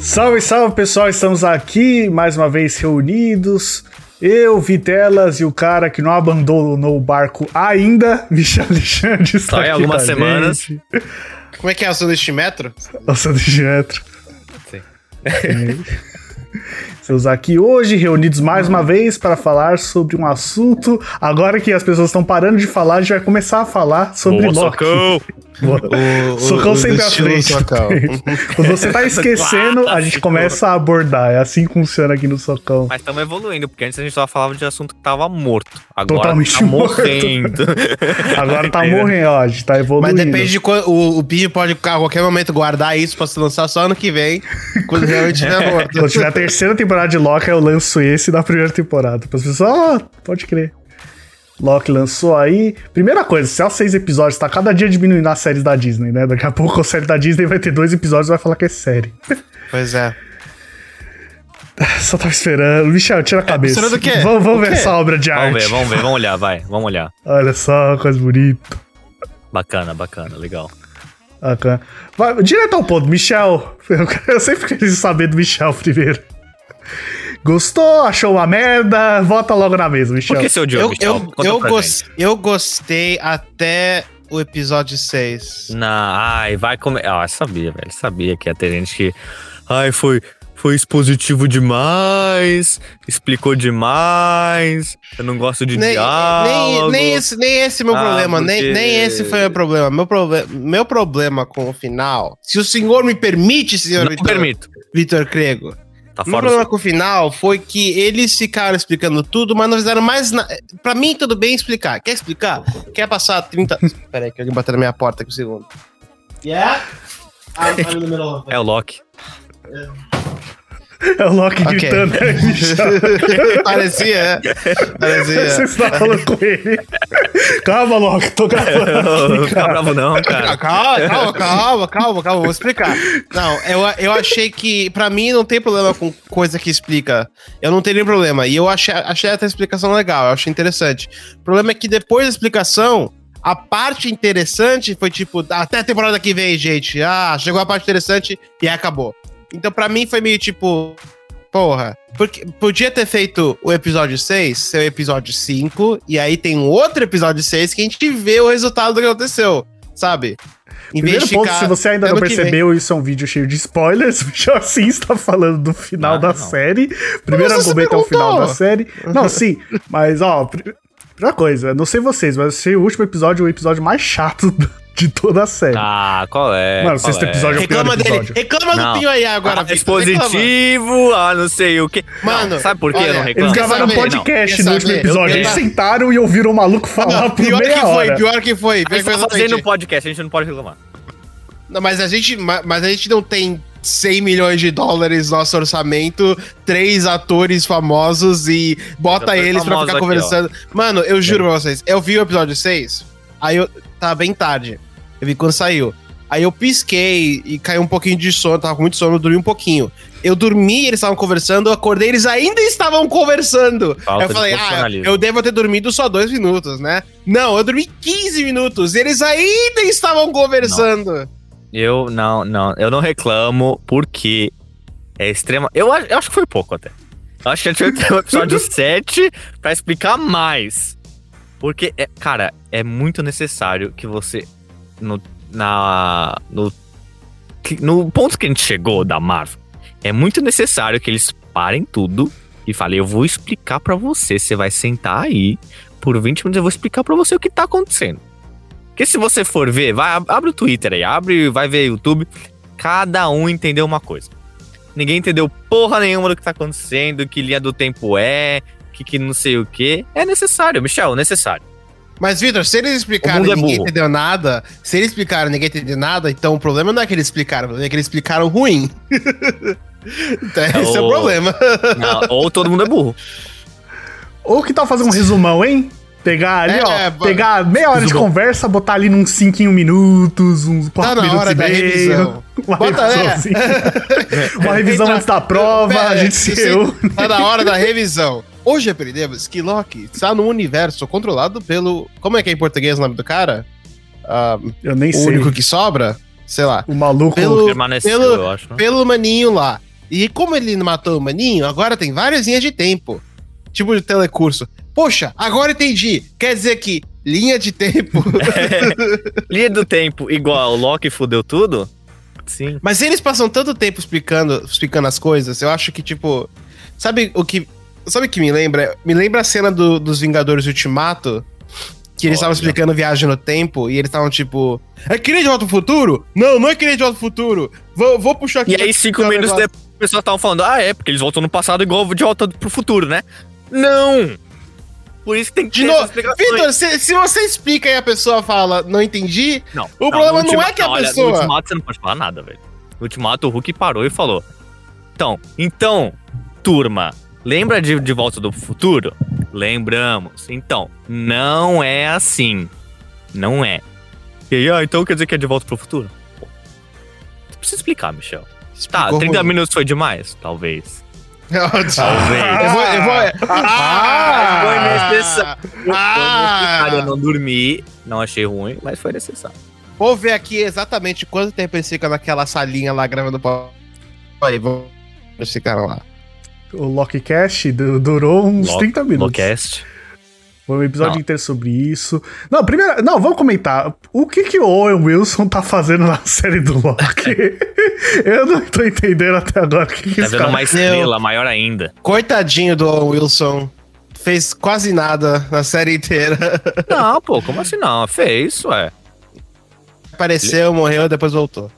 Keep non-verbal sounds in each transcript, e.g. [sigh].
Salve, salve pessoal, estamos aqui mais uma vez reunidos. Eu, Vitelas e o cara que não abandonou o barco ainda, [laughs] Michel Alexandre, está Só em aqui algumas semanas. gente. Como é que é o sanduíche metro? O sanduíche metro. Sim. Estamos aqui hoje reunidos mais uma vez para falar sobre um assunto. Agora que as pessoas estão parando de falar, a gente vai começar a falar sobre Boa, Loki. Socão! Socão sempre à frente. [laughs] Quando você tá esquecendo, a gente começa a abordar. É assim que funciona aqui no Socão. Mas estamos evoluindo, porque antes a gente só falava de assunto que tava morto. Agora Totalmente tá morto. morrendo. [laughs] Agora tá morrendo, ó. A gente tá Mas evoluindo. depende de quando. O, o Pidge pode a qualquer momento guardar isso pra se lançar só ano que vem, quando realmente tiver [laughs] morto. Quando tiver a terceira temporada de Loki, eu lanço esse da primeira temporada. As pessoas, ah, pode crer. Loki lançou aí. Primeira coisa, se é os seis episódios, tá cada dia diminuindo as séries da Disney, né? Daqui a pouco a série da Disney vai ter dois episódios e vai falar que é série. Pois é. [laughs] Só tava esperando. Michel, tira a cabeça. esperando o quê? Vamos, vamos O ver essa obra de arte. vamos ver, vamos ver, vamos olhar, vai. Vamos olhar. Olha só, coisa bonita. Bacana, bacana, legal. Bacana. Vai, direto ao ponto, Michel. [laughs] Eu, eu sempre quis saber do Michel primeiro. Gostou? Achou uma merda? Vota logo na mesa, Michel. Por que seu Diogo? Eu, eu, eu, eu gostei até o episódio 6. Não, ai, vai comer. Ah, eu sabia, velho. Sabia que ia ter gente que. Ai, foi. Foi expositivo demais, explicou demais, eu não gosto de Nem, diálogo. nem, nem, esse, nem esse é meu Ah, problema, nem, porque- nem esse foi o meu problema. Meu, proble meu problema com o final, se o senhor me permite, senhor Vitor, permito. Vitor Crego, Tá fora problema do... com o final foi que eles ficaram explicando tudo, mas não fizeram mais nada. Pra mim, tudo bem explicar. Quer explicar? Quer passar 30. Pera aí, que alguém bateu na minha porta aqui um segundo. Yeah? I'm, I'm in the middle of É o Loki. É o Loki Ok. gritando, né, Michel? [laughs] Parecia, é. Parecia. Você está falando com ele. Calma, Loki, tô gravando. [laughs] Não aqui, fica cara. bravo, não, cara. Calma, calma, calma, calma, calma, vou explicar. Não, eu, eu achei que, pra mim, não tem problema com coisa que explica. Eu não teria problema. E eu achei, achei até a explicação legal, eu achei interessante. O problema é que depois da explicação, a parte interessante foi tipo, até a temporada que vem, gente. Ah, chegou a parte interessante e aí acabou. Então, pra mim, foi meio tipo. Porra, porque podia ter feito o episódio 6 ser o episódio 5, e aí tem um outro episódio 6 que a gente vê o resultado do que aconteceu, sabe? Em Primeiro ponto, ficar se você ainda não percebeu, isso é um vídeo cheio de spoilers. [laughs] O assim está falando do final Ah, da não. série. Primeiro argumento é o final da série. Não, sim, mas ó, pri- primeira coisa, não sei vocês, mas eu achei o último episódio o episódio mais chato de toda a série. Ah, qual é? Mano, o qual sexto é? episódio é o pior Reclama dele, episódio. reclama Não. do Pinho aí agora, Ah, Vitor, reclama. expositivo, ah, não sei o que. Mano, sabe por que eu não Eles reclamo? Quer gravaram um podcast no último saber? episódio. Eles sentaram e ouviram o maluco falar Não, por pior meia que foi, hora. pior que foi. A Pior gente que foi tá fazendo exatamente. podcast, a gente não pode reclamar. Não, mas a gente, ma- mas a gente não tem 100 milhões de dólares no nosso orçamento, três atores famosos e bota eles pra ficar aqui, conversando. Mano, eu juro pra vocês, eu vi o episódio 6, aí eu tava bem tarde. Eu vi quando saiu. Aí eu pisquei e caiu um pouquinho de sono, tava com muito sono, eu dormi um pouquinho. Eu dormi, eles estavam conversando, eu acordei, eles ainda estavam conversando. Falta eu falei, ah, eu devo ter dormido só dois minutos, né? Não, eu dormi 15 minutos, e eles ainda estavam conversando. Eu não, não, eu não reclamo porque é extrema. Eu, acho- eu acho que foi pouco até. Eu acho que a gente vai ter o episódio [laughs] 7 pra explicar mais. Porque, é, cara, é muito necessário que você. No, na, no, no ponto que a gente chegou da Marvel, é muito necessário que eles parem tudo e falem: Eu vou explicar pra você. Você vai sentar aí por 20 minutos, eu vou explicar pra você o que tá acontecendo. Porque se você for ver, vai, ab- abre o Twitter aí, abre, vai ver YouTube. Cada um entendeu uma coisa. Ninguém entendeu porra nenhuma do que tá acontecendo, que linha do tempo é, que, que não sei o que. É necessário, Michel, necessário. Mas, Vitor, se eles explicaram e é ninguém entendeu nada, se eles explicaram e ninguém entendeu nada, então o problema não é que eles explicaram, o problema é que eles explicaram ruim. [laughs] então, esse é o problema. [laughs] Não, ou todo mundo é burro. Ou que tal fazer um resumão, hein? Pegar ali, É, ó. bo- Pegar meia hora de conversa, botar ali uns 5 minutos, uns 4 Tá minutos hora e da meio. revisão. [laughs] Uma Bota, né? revisãozinha. Uma revisão Entra- antes da prova, a gente se- se reúne. Tá na hora da revisão. Hoje aprendemos que Loki está num universo controlado pelo. Como é que é em português o nome do cara? Ah, Eu nem o sei. único que sobra? Sei lá. O maluco. Pelo- Permaneceu, pelo- eu acho. né? Pelo maninho lá. E como ele matou o maninho, agora tem várias linhas de tempo. Tipo de telecurso. Poxa, agora entendi. Quer dizer que linha de tempo. [laughs] Linha do tempo igual o Loki fudeu tudo? Sim. Mas eles passam tanto tempo explicando, explicando as coisas, eu acho que, tipo. Sabe o que. Sabe o que me lembra? Me lembra a cena do- dos Vingadores Ultimato. Que eles estavam explicando viagem no tempo e eles estavam tipo. É que nem de volta ao futuro? Não, não é que nem de volta ao futuro. Vou, vou puxar aqui. E aí, cinco Não, minutos depois, as pessoas estavam falando, ah, é, porque eles voltam no passado igual de volta pro futuro, né? Não! Por isso que tem que De ter novo. Vitor, se, se você explica e a pessoa fala, não entendi, Não, O problema no não é que a pessoa- No Ultimato você não pode falar nada, velho. No Ultimato o Hulk parou e falou. Então, então, turma, lembra de, de Volta do Futuro? Lembramos. Então, não é assim. Não é. E aí, ah, então quer dizer que é de Volta pro Futuro? Pô, precisa explicar, Michel. Tá, Explicou 30 ruim. minutos foi demais? Talvez. [laughs] Talvez. Eu vou. Eu vou Ah, foi necessário. Foi Ah! necessário, Eu não dormi, não achei ruim, mas foi necessário. Vou ver aqui exatamente quanto tempo eles ficam naquela salinha lá gravando pau. Aí, vamos. Eles ficaram lá. O Lockcast du- durou uns Lock- 30 minutos. Locast. Foi um episódio Não. inteiro sobre isso. Não, primeiro. Não, vamos comentar. O que, que o Owen Wilson tá fazendo na [laughs] série do Loki? [laughs] Eu não tô entendendo até agora o que, que Tá vendo cara... uma estrela maior ainda. Coitadinho do Owen Wilson. Fez quase nada na série inteira. [laughs] Não, pô, como assim não? Fez, ué. Apareceu, morreu, depois voltou.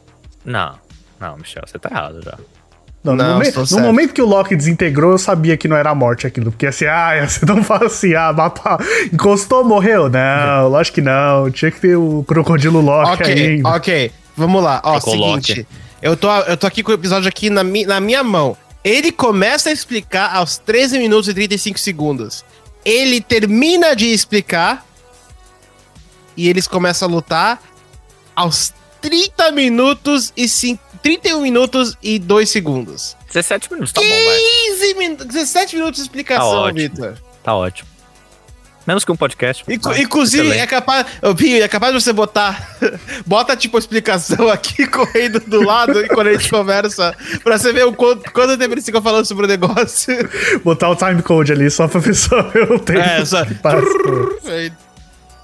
Não, não, Michel, você tá errado já. Não, no, Não, momen- estou no momento que o Loki desintegrou, eu sabia que não era morte aquilo. Porque assim, ah, ia ser tão fácil assim, ah, mapa, encostou, morreu. Não, lógico que não. Tinha que ter o crocodilo Loki ok, ainda. ok. Vamos lá. Ó, Ficou seguinte. Eu tô, eu tô aqui com o episódio aqui na, mi, na minha mão. Ele começa a explicar aos 13 minutos e 35 segundos. Ele termina de explicar e eles começam a lutar aos 30 minutos e 5, 31 minutos e 2 segundos. 17 minutos, tá bom, vai. 15 minutos, 17 minutos de Tá explicação, ótimo. Vitor. Tá ótimo. Menos que um podcast. Inclu- mas inclusive, excelente. é capaz. Pinho, é capaz de você botar. [laughs] bota, tipo, a explicação aqui [laughs] correndo do lado e quando a gente conversa. Pra você ver o quanto, quanto tempo eles ficam falando sobre o negócio. [laughs] Botar o time code ali só pra pessoa ver o tempo. É, só-.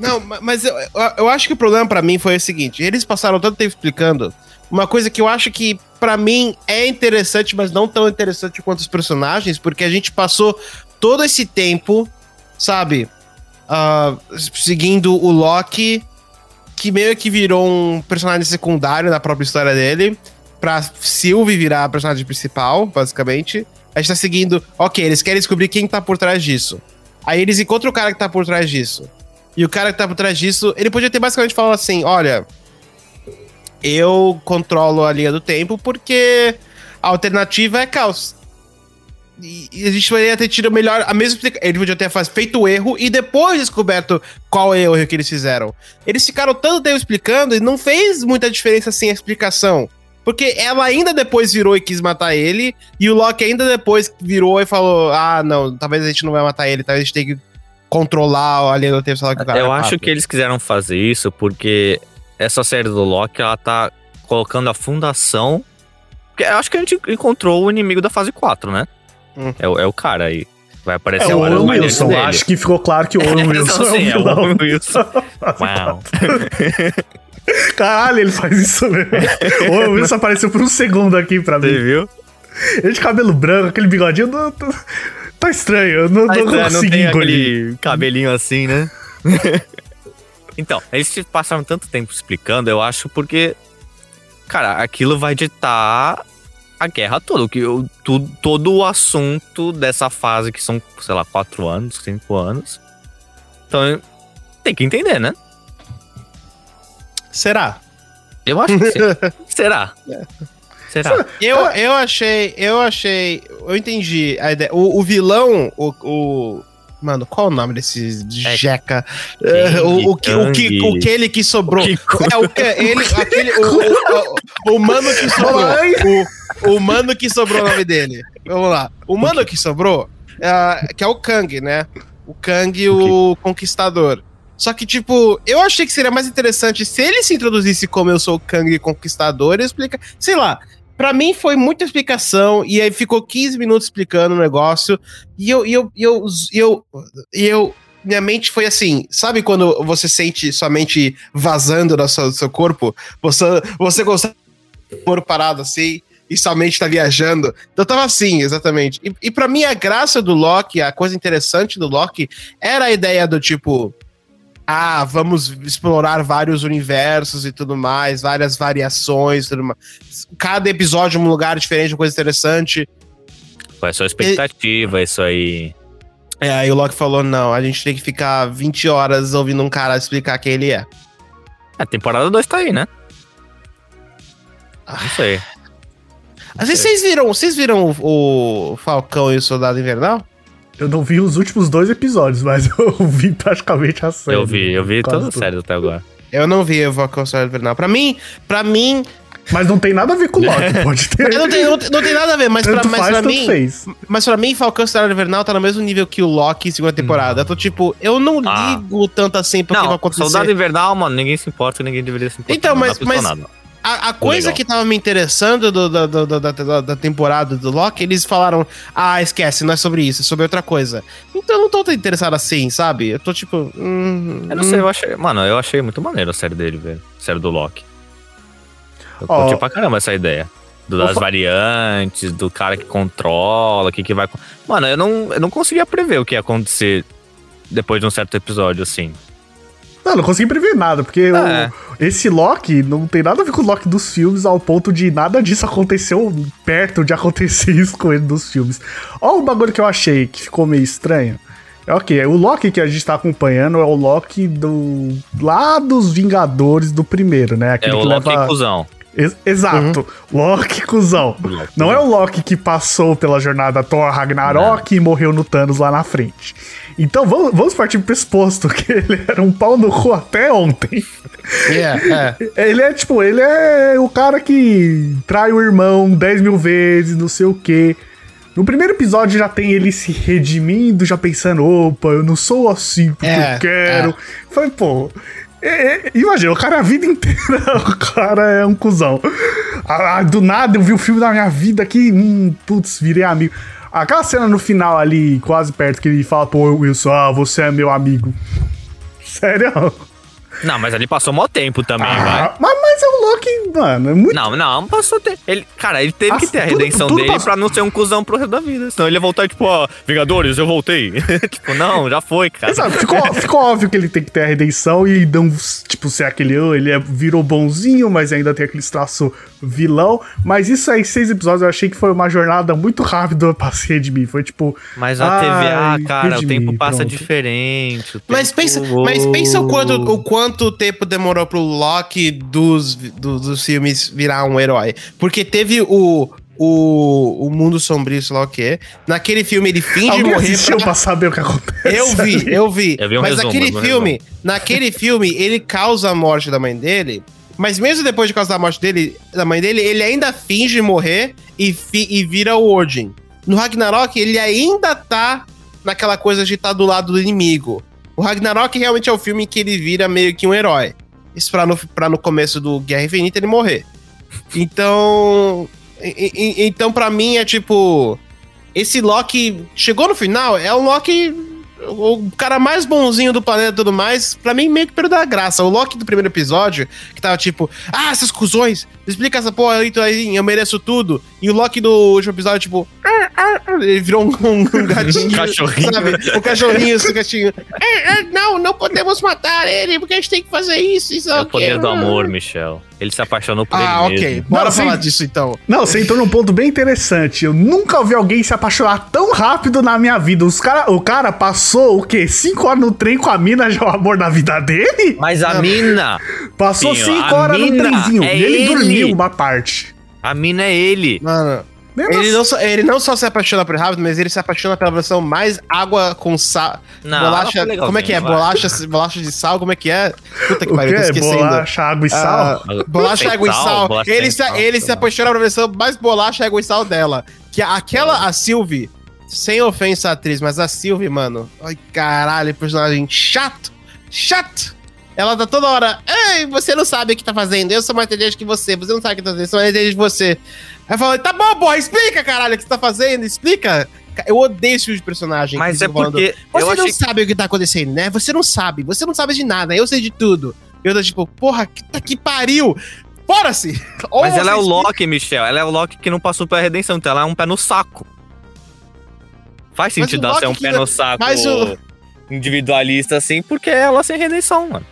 Não, ma- mas eu, eu- eu acho que o problema pra mim foi o seguinte: eles passaram tanto tempo explicando uma coisa que eu acho que pra mim é interessante, mas não tão interessante quanto os personagens, porque a gente passou todo esse tempo, sabe, ah, seguindo o Loki, que meio que virou um personagem secundário na própria história dele, pra Sylvie virar a personagem principal, basicamente. A gente tá seguindo, ok, eles querem descobrir quem tá por trás disso. Aí eles encontram o cara que tá por trás disso. E o cara que tá por trás disso, ele podia ter basicamente falado assim: olha, eu controlo a linha do tempo porque a alternativa é caos. E, a gente poderia ter tido melhor a mesma explica- Ele podia ter feito o erro e depois descoberto qual é o erro que eles fizeram. Eles ficaram tanto tempo explicando e não fez muita diferença assim a explicação. Porque ela ainda depois virou e quis matar ele, e o Loki ainda depois virou e falou: Ah, não, talvez a gente não vai matar ele, talvez a gente tenha que controlar a linha do tempo, sei lá que o cara Eu acho rápido." que eles quiseram fazer isso porque essa série do Loki, ela tá colocando a fundação. Porque eu acho que a gente encontrou o inimigo da fase 4, né? Hum. É, o- é o cara aí. Vai aparecer É o Owen Wilson. dele. Acho que ficou claro que o Owen [laughs] Wilson Então, é o sim, é o vilão. Owen Wilson. [laughs] Uau. [laughs] Caralho, ele faz isso mesmo. o Owen Wilson apareceu por um segundo aqui pra Você mim. viu? Ele de cabelo branco, aquele bigodinho. não- não- tá estranho, eu não, Mas, não não consegui tem engolir. aquele cabelinho assim, né? Então, eles passaram tanto tempo explicando, eu acho, porque, cara, aquilo vai ditar a guerra toda. Que o, tu- todo o assunto dessa fase, que são, sei lá, quatro anos, cinco anos. Então, tem que entender, né? Será? Eu acho que sim. [laughs] Será? Será? Eu, eu achei, eu achei, eu entendi a ideia. O, o vilão, o, o- Mano, qual o nome desse É jeca? É, o, o, que, o, que, o aquele que sobrou. Kiko. É o que ele, [laughs] aquele, o, o, o, o mano que sobrou. O, o mano que sobrou o nome dele. Vamos lá. O mano que sobrou, é, que é o Kang, né? O Kang, o Conquistador. Só que, tipo, eu achei que seria mais interessante se ele se introduzisse como eu sou o Kang Conquistador e explica. Sei lá. Pra mim foi muita explicação, e aí ficou 15 minutos explicando o negócio, e eu, e eu, e eu, e eu, e eu, minha mente foi assim, sabe quando você sente sua mente vazando do seu, do seu corpo? Você, você consegue corpo parado assim, e sua mente tá viajando. Então tava assim, exatamente. E, e para mim a graça do Loki, a coisa interessante do Loki, era a ideia do tipo, ah, vamos explorar vários universos e tudo mais, várias variações, tudo mais. Cada episódio um lugar diferente, uma coisa interessante. Foi sua expectativa, isso aí. É, aí o Loki falou: não, a gente tem que ficar 20 horas ouvindo um cara explicar quem ele é. A temporada 2 tá aí, né? Ah. Não sei. Às vezes vocês viram, vocês viram o, o Falcão e o Soldado Invernal? Eu não vi os últimos dois episódios, mas [laughs] eu vi praticamente a série. Eu vi, eu vi as tudo. séries até agora. Eu não vi o Falcão e o Soldado Invernal. Pra mim, pra mim, Mas não tem nada a ver com o Loki, [laughs] pode ter. não tem, não, tem- não tem nada a ver, mas pra, mas faz, pra mim, fez. Mas pra mim, Falcão e Soldado Invernal tá no mesmo nível que o Loki segunda temporada. Eu tô tipo, eu não Ah. ligo tanto assim pro que vai Não, acontecer. Soldado Invernal, mano, ninguém se importa, ninguém deveria se importar. Então, não mas- dá pra mas- nada. A, a coisa Legal. que tava me interessando do, do- do- da, da- da temporada do Loki, eles falaram: Ah, esquece, não é sobre isso, é sobre outra coisa. Então eu não tô tão interessado assim, sabe? Eu tô tipo. hum, Eu não sei, eu achei. Mano, eu achei muito maneiro a série dele, velho. A série do Loki. Eu Ó. curti pra caramba essa ideia. Do- das variantes, do cara que controla, o que, que vai. Mano, eu não, eu não conseguia prever o que ia acontecer depois de um certo episódio, assim. Não, não consegui prever nada, porque o- É. esse Loki não tem nada a ver com o Loki dos filmes, ao ponto de nada disso aconteceu perto de acontecer isso com ele dos filmes. Ó, o bagulho que eu achei que ficou meio estranho. É ok, o Loki que a gente tá acompanhando é o Loki do. lá dos Vingadores do primeiro, né? É Aquele o que Loki leva. cuzão. Ex- Exato, Loki cuzão. Loki Não é o Loki que passou pela jornada Thor Ragnarok e morreu no Thanos lá na frente. Então vamos, vamos partir pro pressuposto [laughs] que ele era um pau no cu até ontem. Yeah, é. Ele é tipo, ele é o cara que trai o irmão 10 mil vezes, não sei o quê. No primeiro episódio já tem ele se redimindo, já pensando, opa, eu não sou assim porque É, eu quero. Foi, pô. É- é- imagina, o cara a vida inteira, [laughs] o cara é um cuzão. Ah, do nada eu vi o filme da minha vida aqui, hum, putz, virei amigo. Aquela cena no final ali, quase perto, que ele fala pro Wilson, ah, você é meu amigo. [laughs] Sério? Não, mas ali passou mó tempo também, vai. Ah, mas, mas é mano, é muito Não, não, passou tempo. Ele, cara, ele teve Ah, que ter a tudo- redenção tudo dele passou. pra não ser um cuzão pro resto da vida. Senão ele ia voltar, tipo, ó, Vingadores, eu voltei. [laughs] tipo, não, já foi, cara. Exato, ficou, ficou óbvio que ele tem que ter a redenção e não, tipo, ser aquele, oh, ele é, virou bonzinho, mas ainda tem aquele traço vilão. Mas isso aí, seis episódios, eu achei que foi uma jornada muito rápida pra [laughs] se redimir. Foi tipo. Mas a ai, TVA, cara, o redimi, tempo passa pronto. diferente. o Mas tempo- pensa, mas pensa o quanto, o quanto tempo demorou pro Loki dos, do- dos filmes virar um herói. Porque teve o, o, o Mundo Sombrio, sei lá o que. Naquele filme ele finge Alguém morrer pra- pra saber o que acontece? Eu vi, ali? eu vi. Eu vi um mas resumo, naquele um filme, naquele filme, ele causa a morte da mãe dele. Mas mesmo depois de causar a morte dele, da mãe dele, ele ainda finge morrer e, fi- e vira o Odin. No Ragnarok, ele ainda tá naquela coisa de estar do lado do inimigo. O Ragnarok realmente é o filme que ele vira meio que um herói. Isso pra no, pra no começo do Guerra Infinita ele morrer. Então. e- e- Então, pra mim, é tipo. Esse Loki chegou no final, é um Loki. O cara mais bonzinho do planeta e tudo mais, pra mim meio que perdeu a graça. O Loki do primeiro episódio, que tava tipo, ah, essas cuzões, explica essa porra aí, eu mereço tudo. E o Loki do último episódio, tipo, "Ah, ah, ah", ele virou um, um [laughs] gatinho. Um cachorrinho. Sabe? Um cachorrinho, esse gatinho. "Ah, ah, não, não podemos matar ele, porque a gente tem que fazer isso, isso, É o aquilo." poder do amor, Michel. Ele se apaixonou por Ah, ele ok. mesmo. Bora Não, falar sim. disso então. Não, você entrou num ponto bem interessante. Eu nunca vi alguém se apaixonar tão rápido na minha vida. Os cara, o cara passou o quê? Cinco horas no trem com a mina já é o amor da vida dele? Mas a mina, Passou Pinho, cinco horas no trenzinho. é e ele, ele. dormiu uma parte. A mina é ele. Mano, ele assim- não, só, ele não só se apaixona por rápido, mas ele se apaixona pela versão mais água com sal. Não, bolacha. Como é que é? vai. Bolacha, bolacha de sal? Como é que é? Puta que pariu, tô esquecendo. Bolacha, água e sal? Ah, bolacha, Sem água e sal, sal. bolacha Ele, se, sal, ele se apaixona pela versão mais bolacha, água e sal dela. Que aquela, a Sylvie, sem ofensa à atriz, mas a Sylvie, mano. Ai, caralho, personagem chato. Chato. Ela tá toda hora. Ei, você não sabe o que tá fazendo. Eu sou mais inteligente que você. Você não sabe o que tá fazendo. Eu sou mais inteligente que você. Aí eu falo, tá bom, boy, explica, caralho, o que você tá fazendo. Explica. Eu odeio esse tipo de personagem. Mas é falando, porque Você não achei sabe o que tá acontecendo, né? Você não sabe. Você não sabe de nada. Eu sei de tudo. Eu tô tipo, porra, que, tá que pariu. Fora-se! [laughs] Mas ela é o Loki, Michel. Ela é o Loki que não passou pela redenção, então ela é um pé no saco. Faz sentido ela ser um pé no saco mas o- individualista, assim, porque ela sem redenção, mano.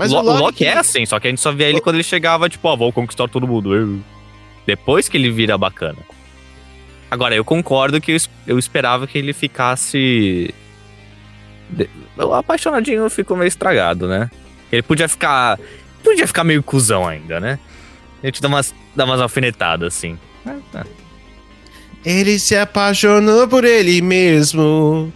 Mas o, Lo- o Loki, o Loki é assim, só que a gente só via ele quando ele chegava, tipo, ó, vou conquistar todo mundo. Eu. Depois que ele vira bacana. Agora, eu concordo que eu, es- eu esperava que ele ficasse. de- O apaixonadinho ficou meio estragado, né? Ele podia ficar. Podia ficar meio cuzão ainda, né? A gente dá umas, dá umas alfinetadas, assim. É, é. Ele se apaixonou por ele mesmo.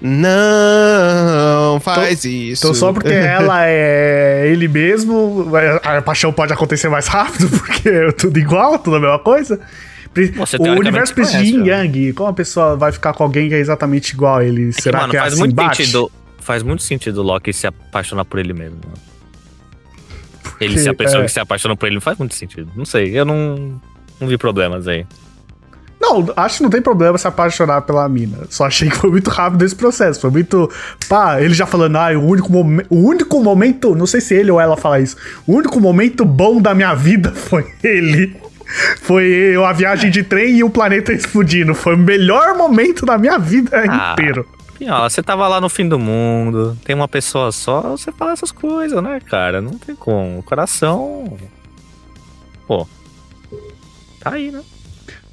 Não faz isso. Então só porque [laughs] ela é ele mesmo, a paixão pode acontecer mais rápido, [laughs] porque é tudo igual, tudo a mesma coisa. Você, o universo precisa de yin yang. Como a pessoa vai ficar com alguém que é exatamente igual a ele? É que, Será mano, que é faz assim muito bate? sentido. Faz muito sentido o Loki se apaixonar por ele mesmo. mano. Ele Porque, ser a pessoa é. que se apaixona por ele não faz muito sentido. Não sei, eu não, não vi problemas aí. Não, acho que não tem problema se apaixonar pela mina. Só achei que foi muito rápido esse processo. Foi muito. Pá, ele já falando, ah, o único, o único momento. Não sei se ele ou ela fala isso. O único momento bom da minha vida [laughs] foi ele. Foi a viagem de trem e o planeta explodindo. Foi o melhor momento da minha vida Ah. inteiro. Pinhola, você tava lá no fim do mundo, tem uma pessoa só, você fala essas coisas, né, cara? Não tem como. O coração. Pô. Tá aí, né?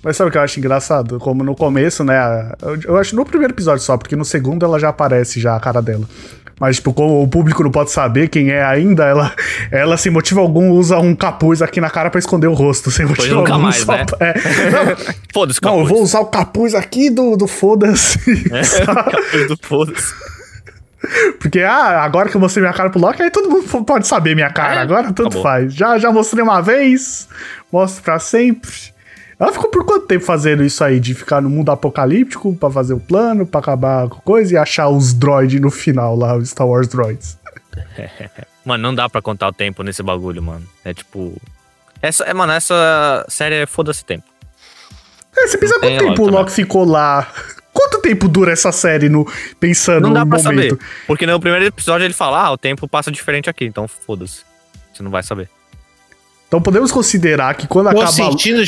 Mas sabe o que eu acho engraçado? Como no começo, né? Eu, eu acho no primeiro episódio só, porque no segundo ela já aparece já a cara dela. Mas, tipo, como o público não pode saber quem é ainda, ela, ela sem motivo algum, usa um capuz aqui na cara pra esconder o rosto. Sem motivo nunca algum. mais, só né? é. Não, [laughs] Foda-se, não, eu vou usar o capuz aqui do, do foda-se. [laughs] [laughs] capuz do foda-se. Porque, ah, agora que eu mostrei minha cara pro Loki, aí todo mundo pode saber minha cara. É, agora tanto acabou. faz. Já, já mostrei uma vez, mostro pra sempre. Ela ficou por quanto tempo fazendo isso aí? De ficar no mundo apocalíptico pra fazer o plano, pra acabar com coisa e achar os droids no final lá, os Star Wars droids. [laughs] Mano, não dá pra contar o tempo nesse bagulho, mano. É tipo. Essa, é, mano, essa série é foda-se tempo. É, você pensa quanto tempo o Loki ficou lá? Quanto tempo dura essa série no, pensando Não dá no pra momento? saber. Porque no primeiro episódio ele fala, ah, o tempo passa diferente aqui, então foda-se. Você não vai saber. Então podemos considerar que quando Tô acaba, sentindo.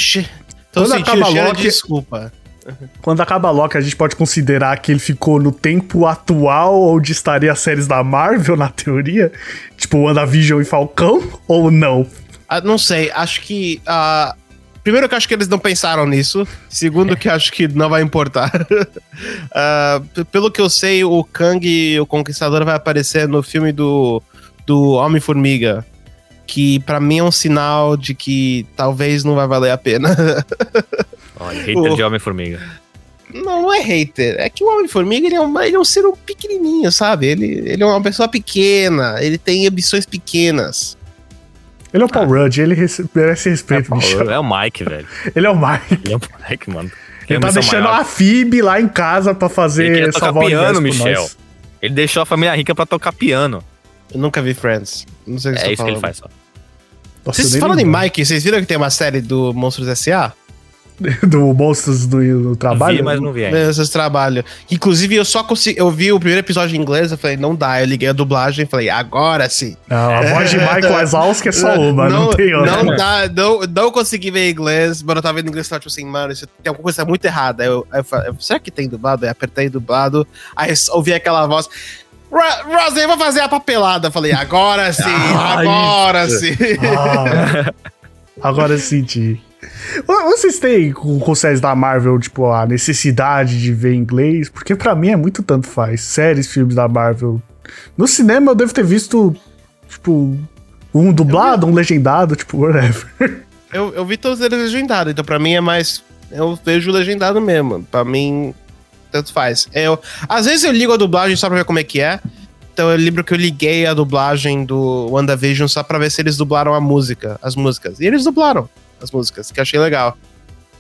Tô Quando acaba Loki- de desculpa. [laughs] quando acaba Loki, a gente pode considerar que ele ficou no tempo atual onde estaria as séries da Marvel, na teoria? Tipo WandaVision e Falcão? Ou não? Ah, não sei, acho que. ah, primeiro que acho que eles não pensaram nisso. Segundo que acho que não vai importar. [laughs] P- pelo que eu sei, o Kang, o Conquistador, vai aparecer no filme do, do Homem-Formiga. Que pra mim é um sinal de que talvez não vai valer a pena. [laughs] Olha, hater O- de Homem-Formiga. não, não é hater. É que o Homem-Formiga ele é, um, ele é um ser um pequenininho, sabe? Ele, ele é uma pessoa pequena. Ele tem ambições pequenas. Ele é o Paul Rudd, ele rece- merece respeito, bicho. É o Mike, velho. [laughs] Ele é o Mike. Ele é o Mike, mano. Ele tá ambição deixando maior. a Phoebe lá em casa pra Ele fazer tocar salvar o piano, Michel. nós. Ele deixou a família rica pra tocar piano. Eu nunca vi Friends. Não sei o que É você isso tá que ele falando. faz só. Nossa, eu Vocês falando em. Mike, vocês viram que tem uma série do Monstros S.A.? [laughs] Do Monstros do, do Trabalho? vi, mas não vi ainda. Esses trabalhos. Inclusive, eu só consegui. Eu vi o primeiro episódio em inglês, eu falei, não dá. Eu liguei a dublagem e falei, agora sim. Não, a voz de [laughs] Michael Wazowski é só uma, não, tem outra. Não dá, não, não consegui ver em inglês, mas eu tava vendo em inglês e tava tipo assim, mano, isso tem alguma coisa muito errada. Aí Eu, eu falei, será que tem dublado? Aí apertei dublado, aí eu ouvi aquela voz. "Ro- Rosé, eu vou fazer a papelada. Falei, agora [laughs] sim, Ah, agora isso. sim. Ah, [laughs] agora eu senti. Vocês têm com, com séries da Marvel, tipo, a necessidade de ver inglês? Porque pra mim é muito tanto faz. Séries, filmes da Marvel. No cinema eu devo ter visto, tipo, um dublado, um legendado, tipo, whatever. Eu, eu vi todos eles legendados, então pra mim é mais. Eu vejo legendado mesmo. Pra mim, tanto faz. Eu, às vezes eu ligo a dublagem só pra ver como é que é. Então eu lembro que eu liguei a dublagem do WandaVision só pra ver se eles dublaram a música, as músicas. E eles dublaram as músicas, que achei legal.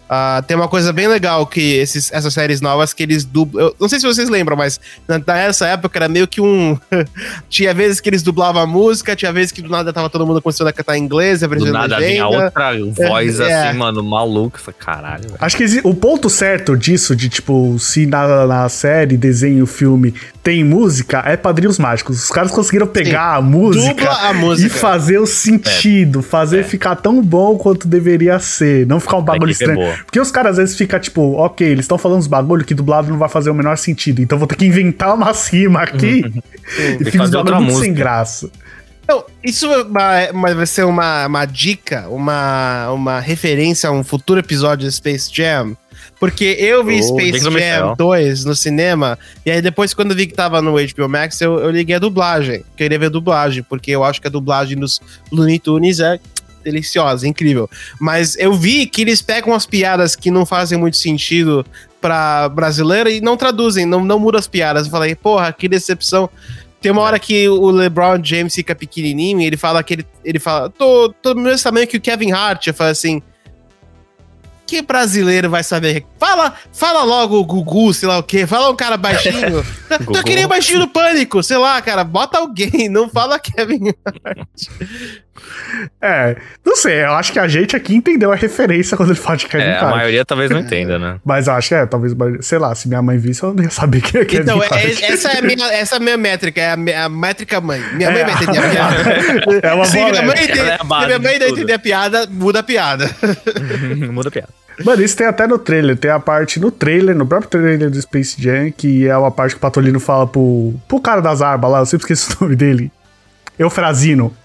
Ah, tem uma coisa bem legal que esses, essas séries novas que eles dublam. Eu não sei se vocês lembram, mas na- nessa época era meio que um. [laughs] tinha vezes que eles dublavam a música, tinha vezes que do nada tava todo mundo começando a cantar em inglês, Do aprendendo nada vinha outra [laughs] voz É. assim, mano, maluca. Falei, Caralho, velho. Acho que o ponto certo disso, de tipo, se na, na série, desenho, filme tem música, é Padrinhos Mágicos. Os caras conseguiram pegar a música, a e música. fazer o sentido, fazer É. ficar tão bom quanto deveria ser. Não ficar um bagulho é estranho. Porque os caras às vezes ficam tipo, ok, eles estão falando uns bagulho que dublado não vai fazer o menor sentido. Então vou ter que inventar uma cima aqui [laughs] e que fica uns bagulho muito sem graça. Então, isso é uma- uma- vai ser uma, uma dica, uma, uma referência a um futuro episódio de Space Jam. Porque eu vi Oh, Space Jam Michel. 2 no cinema, e aí depois, quando eu vi que tava no HBO Max, eu, eu liguei a dublagem. Queria ver a dublagem, porque eu acho que a dublagem dos Looney Tunes é deliciosa, incrível. Mas eu vi que eles pegam as piadas que não fazem muito sentido pra brasileira e não traduzem, não, não mudam as piadas. Eu falei, porra, que decepção. Tem uma hora que o LeBron James fica pequenininho e ele fala que ele, ele fala, tô, tô do mesmo tamanho que o Kevin Hart. Eu falo assim, que brasileiro vai saber? Fala, fala logo o Gugu, sei lá o quê. Fala um cara baixinho. [laughs] Tô querendo baixinho do pânico, sei lá, cara. Bota alguém, não fala Kevin É, não sei, eu acho que a gente aqui entendeu a referência quando ele fala de Kevin É, a Hart. maioria talvez não entenda, né? [laughs] Mas eu acho que é, talvez, sei lá, se minha mãe visse, eu não ia saber que é Kevin Então, Hart. é- essa, é a minha, essa é a minha métrica, é a, a métrica mãe. Minha mãe É. vai entender a piada. [laughs] É uma se boa minha mãe, entende, é a se minha mãe não entender a piada, muda a piada. Muda a piada. Mano, isso tem até no trailer. Tem a parte no trailer, no próprio trailer do Space Jam, que é uma parte que o Patolino fala pro, pro cara das armas lá, eu sempre esqueço [laughs] o nome dele. Eufrazino.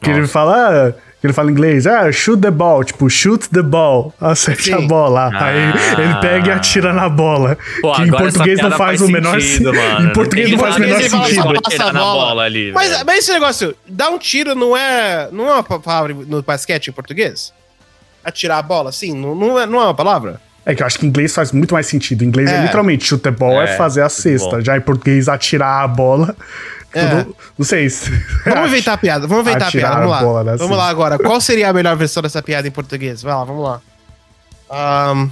Que ele Nossa. fala. ah, que ele fala em inglês, ah, shoot the ball, tipo, shoot the ball, acerte Sim. a bola. Aí Ah. ele pega e atira na bola. Pô, que em português não faz faz o menor sentido, mano. Em português Ele não faz o menor ele sentido. passa a na bola. bola ali, Mas, mas esse negócio, dar um tiro não é, não é uma palavra no basquete em português? Atirar a bola, assim, não, não, é, não é uma palavra? É que eu acho que em inglês faz muito mais sentido. Em inglês é, É. literalmente shoot the ball, é, É, fazer a cesta. Já em português, atirar a bola. É. Não, não sei se. [laughs] Vamos inventar a piada, vamos inventar a Atirar piada, vamos a bola, lá. né, Vamos sim. lá agora, qual seria a melhor versão dessa piada em português? Vai lá, vamos lá. Ahn,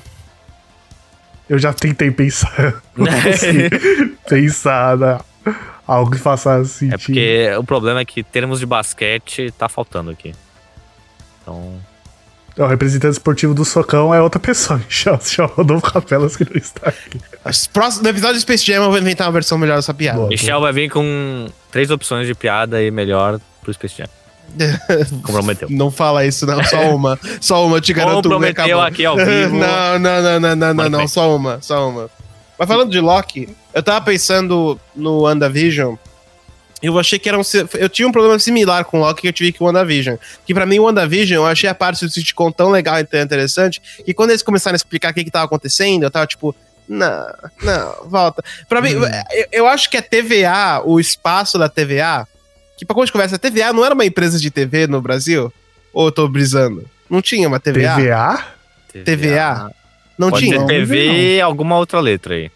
Eu já tentei pensar. [laughs] [laughs] Pensar né? algo que faça sentido. É porque o problema é que termos de basquete tá faltando aqui. Então. O representante esportivo do Socão é outra pessoa. [laughs] Já, já rodou Capelas que não está aqui. as próximas- no episódio do Space Jam eu vou inventar uma versão melhor dessa piada. Boa. Michel vai vir com três opções de piada e melhor pro Space Jam. [laughs] Comprometeu. Não fala isso, não, só uma. Só uma, eu te garanto. Comprometeu acabou. aqui ao vivo. [laughs] não, não, não, não, não, não, não, só uma, só uma. Mas falando de Loki, eu tava pensando no WandaVision. Eu achei que era um. Eu tinha um problema similar com Loki que eu tive com o WandaVision. Que pra mim, o WandaVision, eu achei a parte do sitcom tão legal e tão interessante. Que quando eles começaram a explicar o que, que tava acontecendo, eu tava tipo. Não, não, volta. Pra mim, Hum. eu, eu acho que a TVA, o espaço da TVA, que pra como a gente conversa, a TVA não era uma empresa de TV no Brasil? Ou eu tô brisando? Não tinha uma TVA? TVA? TVA? Não Pode tinha. ser TV e alguma outra letra aí.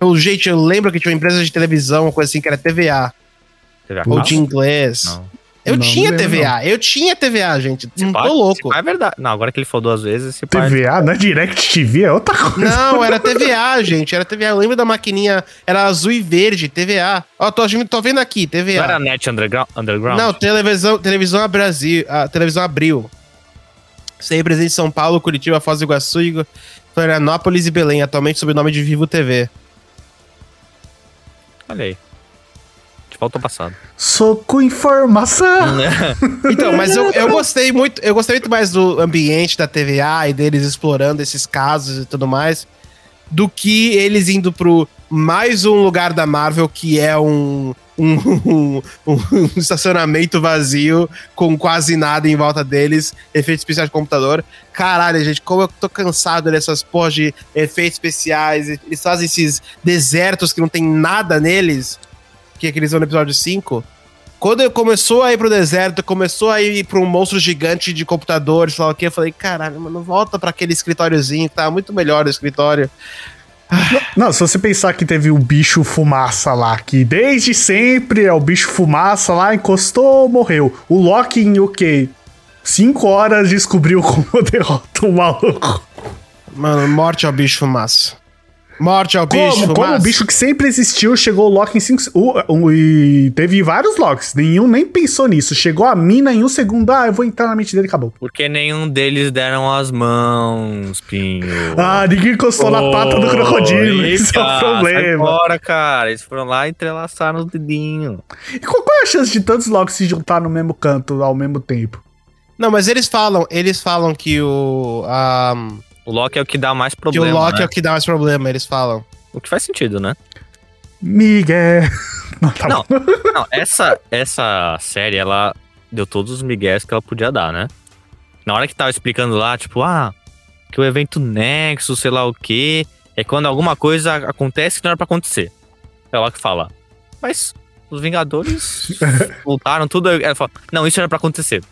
O gente, eu lembro que tinha uma empresa de televisão, uma coisa assim, que era TVA. TVA Ou de inglês. Não. Eu Não, tinha não TVA, eu tinha TVA, gente. Se Não pá- tô louco. pá É verdade. Não, agora que ele falou duas vezes, se pá- TVA? Não é Direct TV? É outra coisa. Não, era TVA, gente. Era TVA. Eu lembro da maquininha, era azul e verde, TVA. Ó, tô, tô vendo aqui, Não era TVA. Net Underground? underground? Não, televisão, televisão Brasil, a televisão abriu. Sempre presente em São Paulo, Curitiba, Foz do Iguaçu, Igu- Florianópolis e Belém, atualmente sob o nome de Vivo TV. Olha aí. Te faltou passado. Soco informação. [laughs] Então, mas eu, eu gostei muito, eu gostei muito mais do ambiente da TVA e deles explorando esses casos e tudo mais, do que eles indo pro mais um lugar da Marvel que é um, um, [laughs] um- um estacionamento vazio com quase nada em volta deles, efeitos especiais de computador. Caralho, gente, como eu tô cansado dessas porra de efeitos especiais. Eles fazem esses desertos que não tem nada neles, que que eles vão no episódio 5. Quando começou a ir pro deserto, começou a ir pra um monstro gigante de computadores, sei lá o que, eu falei, caralho, mano, volta pra aquele escritóriozinho, que tá muito melhor o escritório. Não, se você pensar que teve o bicho fumaça lá, que desde sempre é o bicho fumaça lá, encostou, morreu. O Loki em o quê? Cinco horas descobriu como [laughs] derrota o maluco. Mano, morte ao bicho fumaça. Morte ao bicho Como, o bicho que sempre existiu, chegou o Loki em 5 E teve vários Locks. Nenhum nem pensou nisso. Chegou a mina em um segundo. Ah, eu vou entrar na mente dele e acabou. Porque nenhum deles deram as mãos, Pinho. Ah, ninguém encostou na pata do crocodilo. Esse é o problema. fora, cara. Eles foram lá e entrelaçaram os dedinhos. E qual, qual é a chance de tantos Locks se juntar no mesmo canto ao mesmo tempo? Não, mas eles falam, eles falam que o. ah, O Loki é o que dá mais que problema. o Loki né? é o que dá mais problema, eles falam. O que faz sentido, né? Miguel. [laughs] Não, tá Não. bom. Não, essa, essa série, ela deu todos os migués que ela podia dar, né? Na hora que tava explicando lá, tipo, ah, que o evento Nexus, sei lá o quê, é quando alguma coisa acontece que não era pra acontecer. É lá que fala. Mas os Vingadores [laughs] voltaram tudo. Ela fala, não, isso era pra acontecer.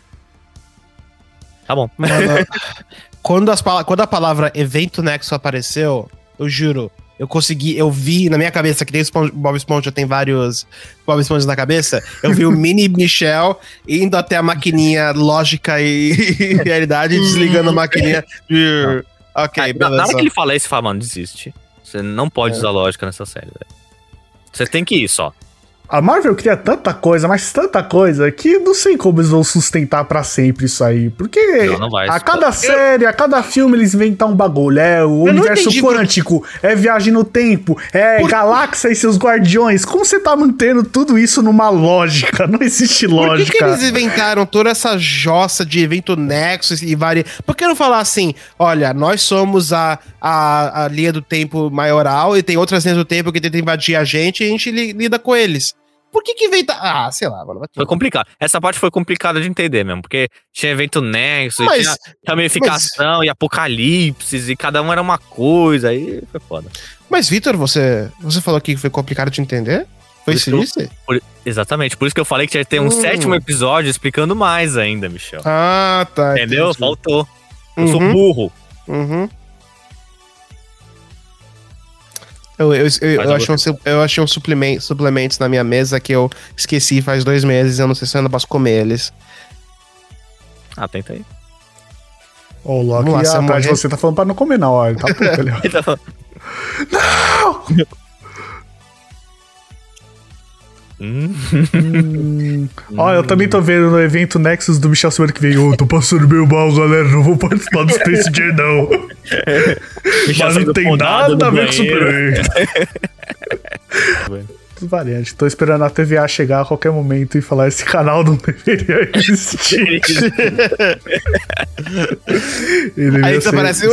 Tá bom. Mano, [laughs] quando, as, quando a palavra evento Nexo apareceu, eu juro, eu consegui, eu vi na minha cabeça, que tem Espon- Bob Esponja tem vários Bob Esponjas na cabeça, eu vi o [laughs] mini Michel indo até a maquininha lógica e, [laughs] realidade, desligando a maquininha. de- [laughs] Ok, Ah, na, na beleza. hora que ele fala isso, fala, mano, desiste. Você não pode É. usar lógica nessa série, velho. Você tem que ir só. A Marvel cria tanta coisa, mas tanta coisa, que não sei como eles vão sustentar pra sempre isso aí. Porque Não, não vai. a cada série, a cada filme eles inventam um bagulho. É o Eu universo por- quântico, é viagem no tempo, é Por- galáxia e seus guardiões. Como você tá mantendo tudo isso numa lógica? Não existe Por que, lógica. que eles inventaram toda essa jossa de evento Nexus e várias. Por que não falar assim? Olha, nós somos a, a, a linha do tempo maioral e tem outras linhas do tempo que tentam invadir a gente e a gente li- lida com eles. Por que que inventa. Ah, sei lá, mano. vai Foi complicado. Essa parte foi complicada de entender mesmo, porque tinha evento Nexus, Mas- tinha ramificação e apocalipses, e cada um era uma coisa, aí foi foda. Mas, Vitor, você, você falou que foi complicado de entender? Foi? Por- exatamente, por isso que eu falei que tinha que ter um Hum. sétimo episódio explicando mais ainda, Michel. Ah, tá. Entendeu? entendi. Faltou. Eu sou Uhum. burro. Uhum. Eu, eu, eu, eu achei, um, eu achei uns suplemen- suplementos na minha mesa que eu esqueci faz dois meses. Eu não sei se eu ainda posso comer eles. Ah, tenta aí. Ô, o Loki lá, atrás de morrer- você tá falando pra não comer, não. Ó, [laughs] ele tá puto ali, ó. Então- Hum, Hum. Ó, eu também tô vendo no evento Nexus do Michel semana que vem. Ô, tô passando meio mal, galera. Não vou participar do Space Jam, não. [laughs] Mas não tem nada a no ver com. Superman. [laughs] Variante. Tô esperando a TVA chegar a qualquer momento e falar esse canal não deveria existir. [laughs] Ele Aí você aparece.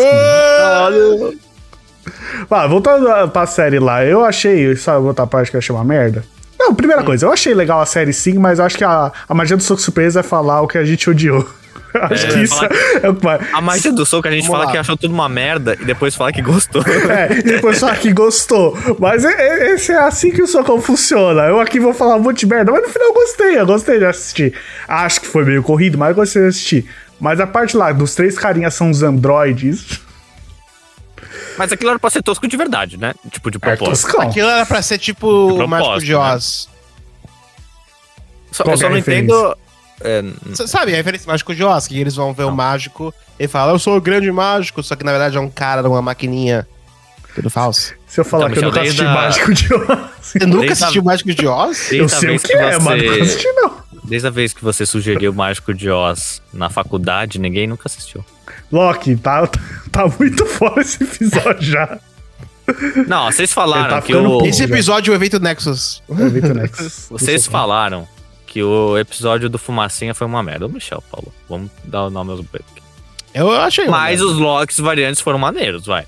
Ah, voltando a- pra série lá, eu achei. Sabe outra parte que eu achei uma merda? Não, primeira coisa, eu achei legal a série sim, mas eu acho que a, a magia do soco surpresa é falar o que a gente odiou. [laughs] acho É, que isso falar- é o que vai. A magia do soco a gente Vamos fala lá. que achou tudo uma merda e depois fala que gostou. É, e depois falar que gostou. Mas é, é- esse é assim que o socão funciona. Eu aqui vou falar um monte de merda, mas no final eu gostei, eu gostei de assistir. Acho que foi meio corrido, mas eu gostei de assistir. Mas a parte lá dos três carinhas são os androides. Mas aquilo era pra ser tosco de verdade, né? Tipo, de propósito. Toscão. Aquilo era pra ser tipo o Mágico de Oz. Só, Qual eu que é só não entendo. É, Sabe a referência Mágico de Oz? Que eles vão ver o mágico e fala, eu sou o grande mágico, só que na verdade é um cara numa maquininha. Tudo falso. Se eu falar Então, que eu nunca assisti desde a- Mágico de Oz, Você nunca a- assistiu o Mágico de Oz? eu desde a sei o vez que é, mas nunca você- assisti não. Desde a vez que você sugeriu o Mágico de Oz na faculdade, ninguém nunca assistiu. Loki, tá, tá muito fora esse episódio já. Não, vocês falaram tá que o. Esse episódio é o evento Nexus. É, Victor Nexus. Vocês falaram que o episódio do Fumacinha foi uma merda. Ô, Michel, Paulo, vamos dar o nome aos bois aqui. Eu achei. Mas os Locks variantes foram maneiros, vai.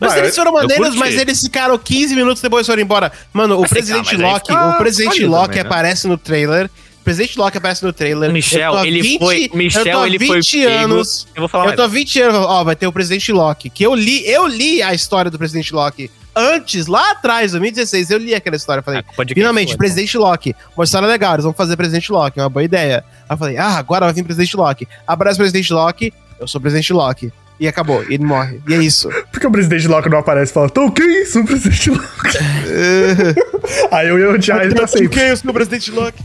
Mas Ah, eles foram maneiros, mas eles ficaram 15 minutos depois e foram embora. Mano, o Mas, presidente aí Loki, fica o presidente Loki também, né? aparece no trailer. O presidente Loki aparece no trailer. Michel, Eu tô há ele foi- Michel, eu tô há ele foi 20 pego- anos. Eu vou falar Eu mais. tô há 20 anos, ó, vai ter o presidente Loki. Que eu li, eu li a história do presidente Loki antes, lá atrás, 2016, eu li aquela história. Falei, Ah, finalmente, presidente Loki. Uma história legal, eles vão fazer presidente Loki, é uma boa ideia. Aí eu falei, ah, agora vai vir presidente Loki. Aparece o presidente Loki, eu sou o presidente Loki. E acabou, e ele morre. E é isso. [laughs] Por que o presidente Loki não aparece e fala, então que isso, o presidente Loki? [laughs] Aí eu ia odiar ele pra sempre. Quem é o seu presidente Loki?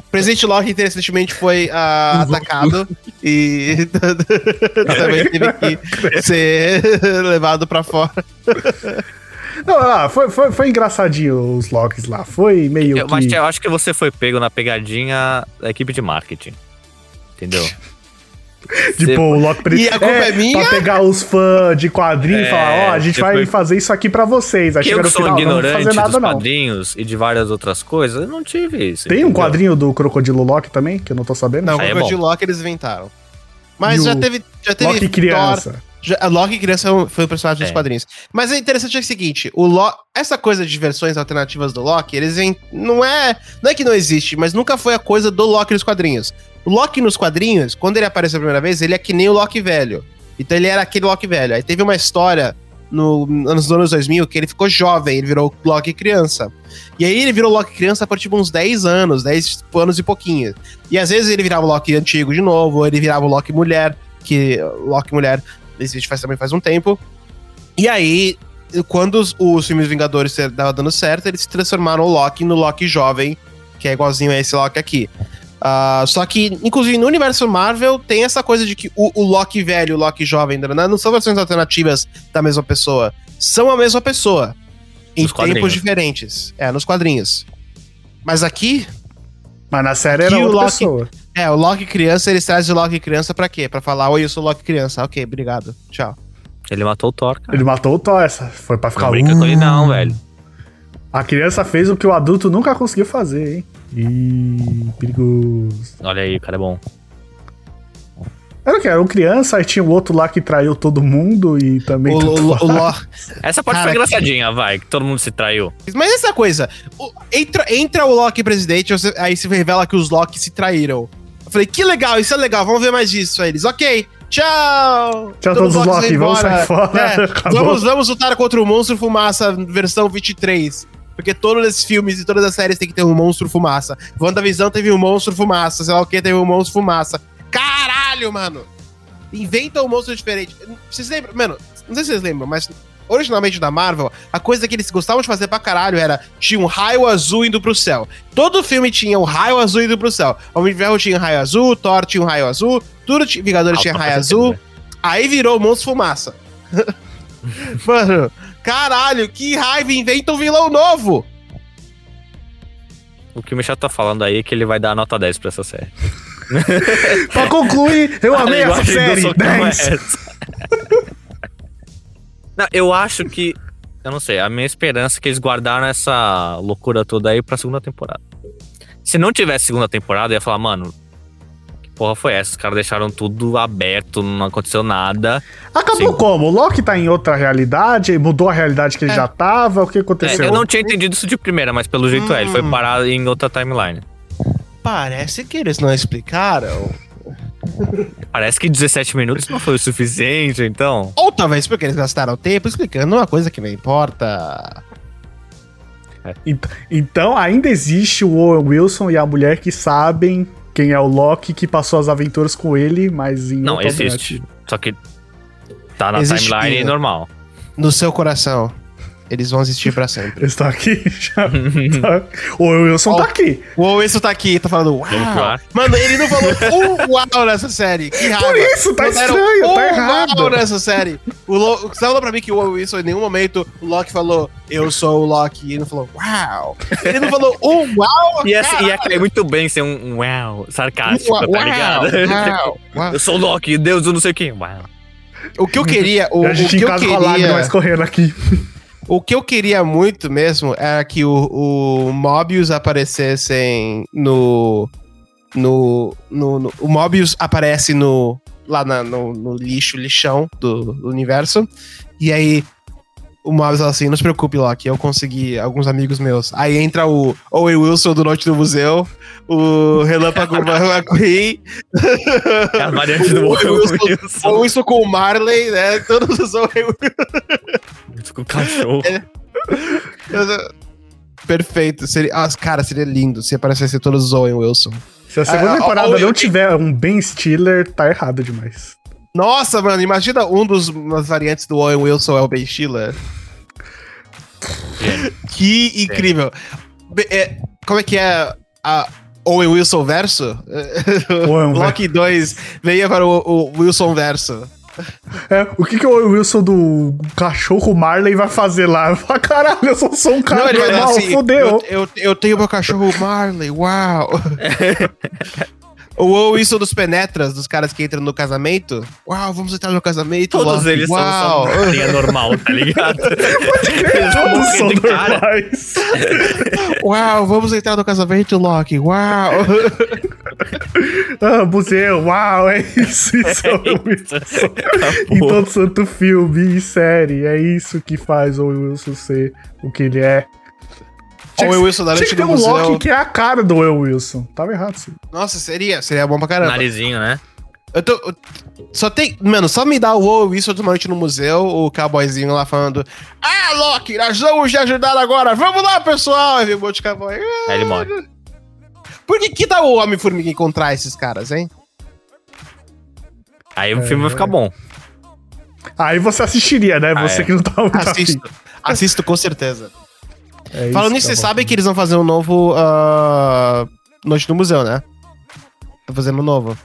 O presidente Loki, interessantemente, foi ah, atacado e [laughs] também teve que ser levado pra fora. Não, lá, foi, foi, foi engraçadinho os Locks lá. Foi meio Eu, que... mas eu acho que você foi pego na pegadinha da equipe de marketing. Entendeu? [laughs] Tipo, o Loki pre- E a culpa é minha? Pra pegar os fãs de quadrinho e É, falar, ó, a gente vai fazer isso aqui pra vocês. Aí Que chega eu no sou final, não ignorante fazer nada dos não. quadrinhos e de várias outras coisas, eu não tive isso. Tem um entendeu? quadrinho do Crocodilo Loki também, que eu não tô sabendo? Não, o é Crocodile bom. Loki eles inventaram. Mas E já teve, já teve Loki Thor, criança. Já, a Loki criança foi o personagem dos É. quadrinhos. Mas é interessante é o seguinte, o Lo essa coisa de versões alternativas do Loki, eles vêm, não é, não é que não existe, mas nunca foi a coisa do Loki nos quadrinhos. O Loki nos quadrinhos, quando ele apareceu a primeira vez, ele é que nem o Loki velho. Então ele era aquele Loki velho. Aí teve uma história no, nos anos 2000 que ele ficou jovem, ele virou Loki criança. E aí ele virou Loki criança por tipo uns 10 anos, 10 anos e pouquinho. E às vezes ele virava o Loki antigo de novo, ou ele virava o Loki mulher, que Loki mulher existe faz, também faz um tempo. E aí, quando os, os filmes Vingadores estavam dando certo, eles se transformaram o Loki no Loki jovem, que é igualzinho a esse Loki aqui. Ah, só que, inclusive, no universo Marvel, tem essa coisa de que o, o Loki velho e o Loki jovem né, não são versões alternativas da mesma pessoa. São a mesma pessoa. Em Nos tempos diferentes. É, nos quadrinhos. Mas aqui, Mas na série era o outra Loki- pessoa. É, o Loki criança, eles trazem o Loki criança pra quê? Pra falar, oi, eu sou o Loki criança. Ok, obrigado. Tchau. Ele matou o Thor, cara. Ele matou o Thor, essa. Foi pra ficar... Não brinca com ele não, velho. A criança fez o que o adulto nunca conseguiu fazer, hein? Ih, perigoso. Olha aí, o cara é bom. Era o que? Era um criança, aí tinha o outro lá que traiu todo mundo e também... O, [laughs] o, o, Essa parte Cara, foi engraçadinha, vai, que todo mundo se traiu. Mas essa coisa, o- entra, entra o Loki presidente, aí se revela que os Loki se traíram. Eu falei, que legal, isso é legal, vamos ver mais disso. Aí eles, ok, tchau! Tchau, todos os Loki, vamos sair fora. É, [laughs] vamos, vamos lutar contra o Monstro Fumaça versão 23. Porque todos esses filmes e todas as séries tem que ter um Monstro Fumaça. WandaVision teve um Monstro Fumaça, sei lá o que, teve um Monstro Fumaça. Caralho, mano! Inventa um monstro diferente. Vocês lembram? Mano, não sei se vocês lembram, mas originalmente da Marvel, a coisa que eles gostavam de fazer pra caralho era tinha um raio azul indo pro céu. Todo filme tinha um raio azul indo pro céu. Homem de Ferro tinha um raio azul, Thor tinha um raio azul, tudo tinha, Vingadores tinha Alta raio azul. cacete, Aí virou Monstro Fumaça. [laughs] Mano, caralho, que raiva, inventa um vilão novo. O que o Michel tá falando aí é que ele vai dar nota 10 pra essa série. [laughs] Pra concluir, eu [laughs] amei A essa série. socão é 10. Não, eu acho que. Eu não sei, a minha esperança é que eles guardaram essa loucura toda aí pra segunda temporada. Se não tivesse segunda temporada, eu ia falar, mano, que porra foi essa? Os caras deixaram tudo aberto, não aconteceu nada. Acabou Sim. como? O Loki tá em outra realidade, mudou a realidade que ele É. já tava, o que É, aconteceu? eu não tinha entendido isso de primeira, mas pelo jeito é, ele foi Hum. parar em outra timeline. Parece que eles não explicaram. Parece que 17 minutos não foi o suficiente, então. Ou talvez porque eles gastaram tempo explicando uma coisa que não importa. Ent- Então ainda existe o Owen Wilson e a mulher que sabem quem é o Loki que passou as aventuras com ele, mas em Não, existe. Só que tá na Existe, timeline Pina. normal. No seu coração, eles vão existir pra sempre. Eles estão aqui [laughs] já. tá. [laughs] O Wilson tá aqui. O Owenson tá aqui, tá falando uau. Mano, ele não falou um [laughs] uau nessa série. Que raiva. Por isso, tá Não deram estranho, um tá errado. uau nessa série. O Lo... Você falou pra mim que o Owenson em nenhum momento o Loki falou eu sou o Loki. E ele não falou uau. Ele não falou um uau. Ia, ia cair muito bem ser um wow sarcástico, Uau, tá ligado? uau, uau. Eu sou o Loki, Deus do não sei quem. Uau. O que eu queria, o, a o gente que em eu casa com a lágrima queria, escorrendo aqui. O que eu queria muito mesmo era que o, o Mobius aparecessem no, no, no, no- o Mobius aparece no lá na- no, no lixo, lixão do, do universo. E aí o Mobius fala assim: não se preocupe, Loki, eu consegui alguns amigos meus. Aí entra o Owen Wilson do Noite do Museu, o Relâmpago [laughs] McQueen, É a variante do Owen Wilson, Wilson. Owen Wilson com o Marley, né? Todos os Owen Com o cachorro. Perfeito. Seria, ah, cara, seria lindo se aparecesse todos os Owen Wilson. Se a segunda Ah, temporada ó, não eu- tiver um Ben Stiller, tá errado demais. Nossa, mano, imagina um dos umas variantes do Owen Wilson é o Ben Stiller. Que incrível. É, como é que é? A, Owen Wilson verso? [laughs] Loki 2 venha para o, o Wilson verso. É, o que, que o Wilson do cachorro Marley vai fazer lá? Eu [laughs] falo, caralho, eu só sou um cara ele vai normal, assim, fodeu. Eu, eu, eu tenho meu cachorro Marley, uau. [laughs] O Owen Wilson dos penetras, dos caras que entram no casamento. Uau, vamos entrar no casamento. Todos Loki, eles são, uau. são carinha normal, tá ligado? [laughs] Todos são normais. [laughs] Uau, vamos entrar no casamento, Loki. Uau. [laughs] Ah, museu, uau, é isso, isso é o Wilson. Em Acabou. todo santo filme e série, é isso que faz o Wilson ser o que ele é. Tinha que- Wilson da Tinha que ter um museu. Loki que é a cara do Will Wilson. Tava errado, sim. Nossa, seria, seria bom pra caramba. Narizinho, né? Eu tô. eu- Só tem. Mano, só me dá o Owen Wilson de uma noite no museu, o cowboyzinho lá falando: Ah, Loki, nós vamos te ajudar agora. Vamos lá, pessoal. Aí vem um monte de cowboy. "Ah." Aí ele morre. Por que, que dá o Homem-Formiga encontrar esses caras, hein? Aí o filme vai ficar bom. Aí você assistiria, né? Ah, Você é. que não tá muito. Assisto. Assisto com certeza. É Falando isso nisso, que vocês sabem que eles vão fazer um novo ah, Noite do Museu, né? Tá fazendo um novo.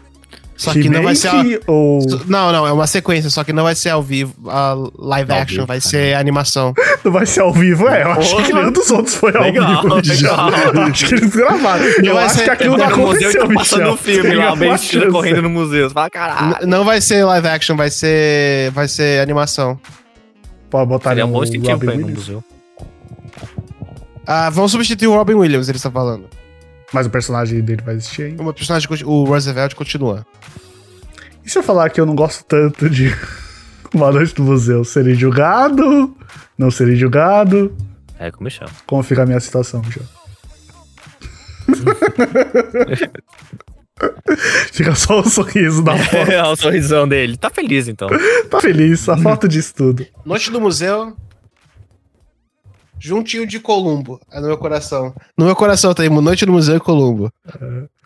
Só que não vai ser. a- ou Não, não, é uma sequência, só que não vai ser ao vivo, a live action, vivo, vai tá. ser animação. [laughs] não vai ser ao vivo? É, eu acho que nenhum dos outros foi ao Legal, vivo. legal. acho que eles gravaram. Eu vai acho ser- que aquilo não aconteceu, tá passando o filme Tem lá, bem correndo no museu. Você fala, caralho. N- não vai ser live action, vai ser. Vai ser animação. Pode botar Seria um no bom incentivo pra ir no museu. Ah, vão substituir o Robin Williams, eles estão falando. Mas o personagem dele vai existir ainda. O personagem, o Roosevelt continua. E se eu falar que eu não gosto tanto de [laughs] Uma Noite no Museu? Serei julgado? Não serei julgado? É como me chama. Como fica a minha situação, Michel? [laughs] Fica só o sorriso da [laughs] foto. É o sorrisão dele. Tá feliz, então. Tá feliz, a foto diz tudo. Noite do museu. Juntinho de Columbo. É no meu coração. No meu coração tá aí, Noite do Museu e Columbo.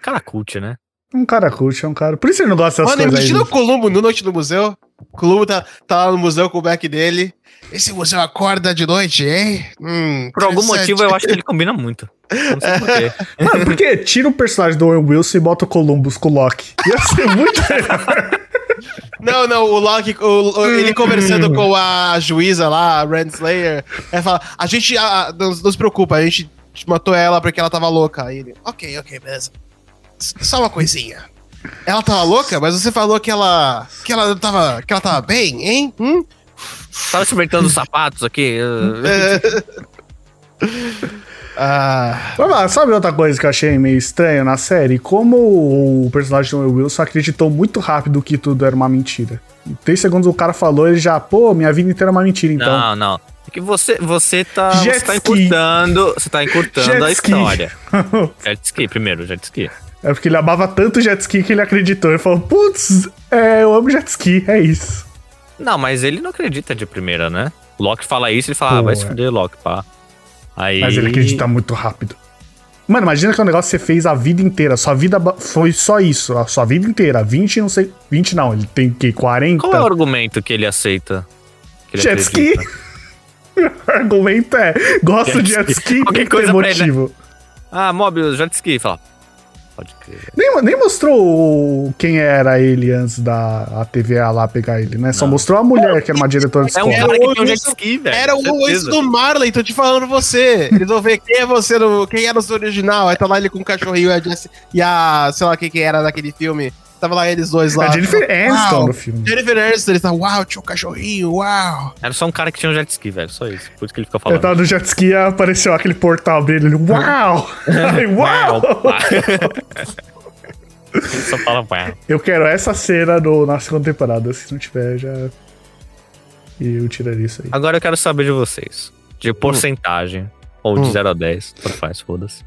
Cara cult, né? Um cara curte, é um cara. Por isso ele não gosta dessas Mano, coisas aí. imagina o Columbo no Noite do Museu. O Columbo tá, tá lá no museu com o back dele. Esse museu acorda de noite, hein? Hum, Por algum motivo, eu acho que ele combina muito. Não sei porquê. [laughs] Mano, por que tira o personagem do Owen Wilson e bota o Columbus com o Loki? Ia ser muito [laughs] melhor. Não, não, o Loki, o- o- ele conversando com a juíza lá, a Renslayer, ela fala, a gente, a, não, não se preocupa, a gente matou ela porque ela tava louca. Aí ele, ok, ok, beleza. Só uma coisinha. Ela tava louca, mas você falou que ela, que ela tava, que ela tava bem, hein? Hum? Tava experimentando os sapatos aqui. [laughs] Ah, Mas, mano, sabe outra coisa que eu achei meio estranha na série? Como o personagem do Owen Wilson acreditou muito rápido que tudo era uma mentira. Em três segundos o cara falou, ele já, pô, minha vida inteira é uma mentira, então. Não, não. É que você, você tá, Jet você tá ski. encurtando, você tá encurtando Jet a ski. história. [laughs] Jet ski, primeiro, jet ski. É porque ele amava tanto jet ski que ele acreditou. Ele falou, putz, é, eu amo jet ski, é isso. Não, mas ele não acredita de primeira, né? O Loki fala isso, ele fala, ah, Pô, vai se é. fuder, Loki, pá. Aí... Mas ele acredita muito rápido. Mano, imagina que é um negócio que você fez a vida inteira. Sua vida foi só isso. A sua vida inteira. 20, não sei. 20 não, ele tem o quê? 40? Qual é o argumento que ele aceita? Que ele Jet ski. [laughs] o argumento é: gosto de Jet jet ski. Qualquer que coisa pra ele, né? motivo. Ah, Mobius, jet ski. Fala, pode crer. Nem, nem mostrou quem era ele antes da a TVA lá pegar ele, né? Só Não. mostrou a mulher, que era uma diretora de É um escola. cara que tem um jet ski, velho. era o isso do Marley, tô te falando você. Eles vão ver quem é você, no, quem era o seu original. Aí tá lá ele com o cachorrinho e a, Jessie- e a sei lá quem que era daquele filme. Tava lá eles dois lá. A Jennifer Aniston Uau. no filme. Jennifer Aniston, ele tá, uau, tinha um cachorrinho, uau. Era só um cara que tinha um jet ski, velho. Só isso. Por isso que ele fica Eu falando. tava no jet ski e apareceu aquele portal dele. Ele, uau! [laughs] Ai, uau! [laughs] ele só fala uau. Eu quero essa cena no, na segunda temporada. Se não tiver, já. E eu tiraria isso aí. Agora eu quero saber de vocês. De porcentagem. Ou de Hum. 0 a 10. Tanto faz, foda-se.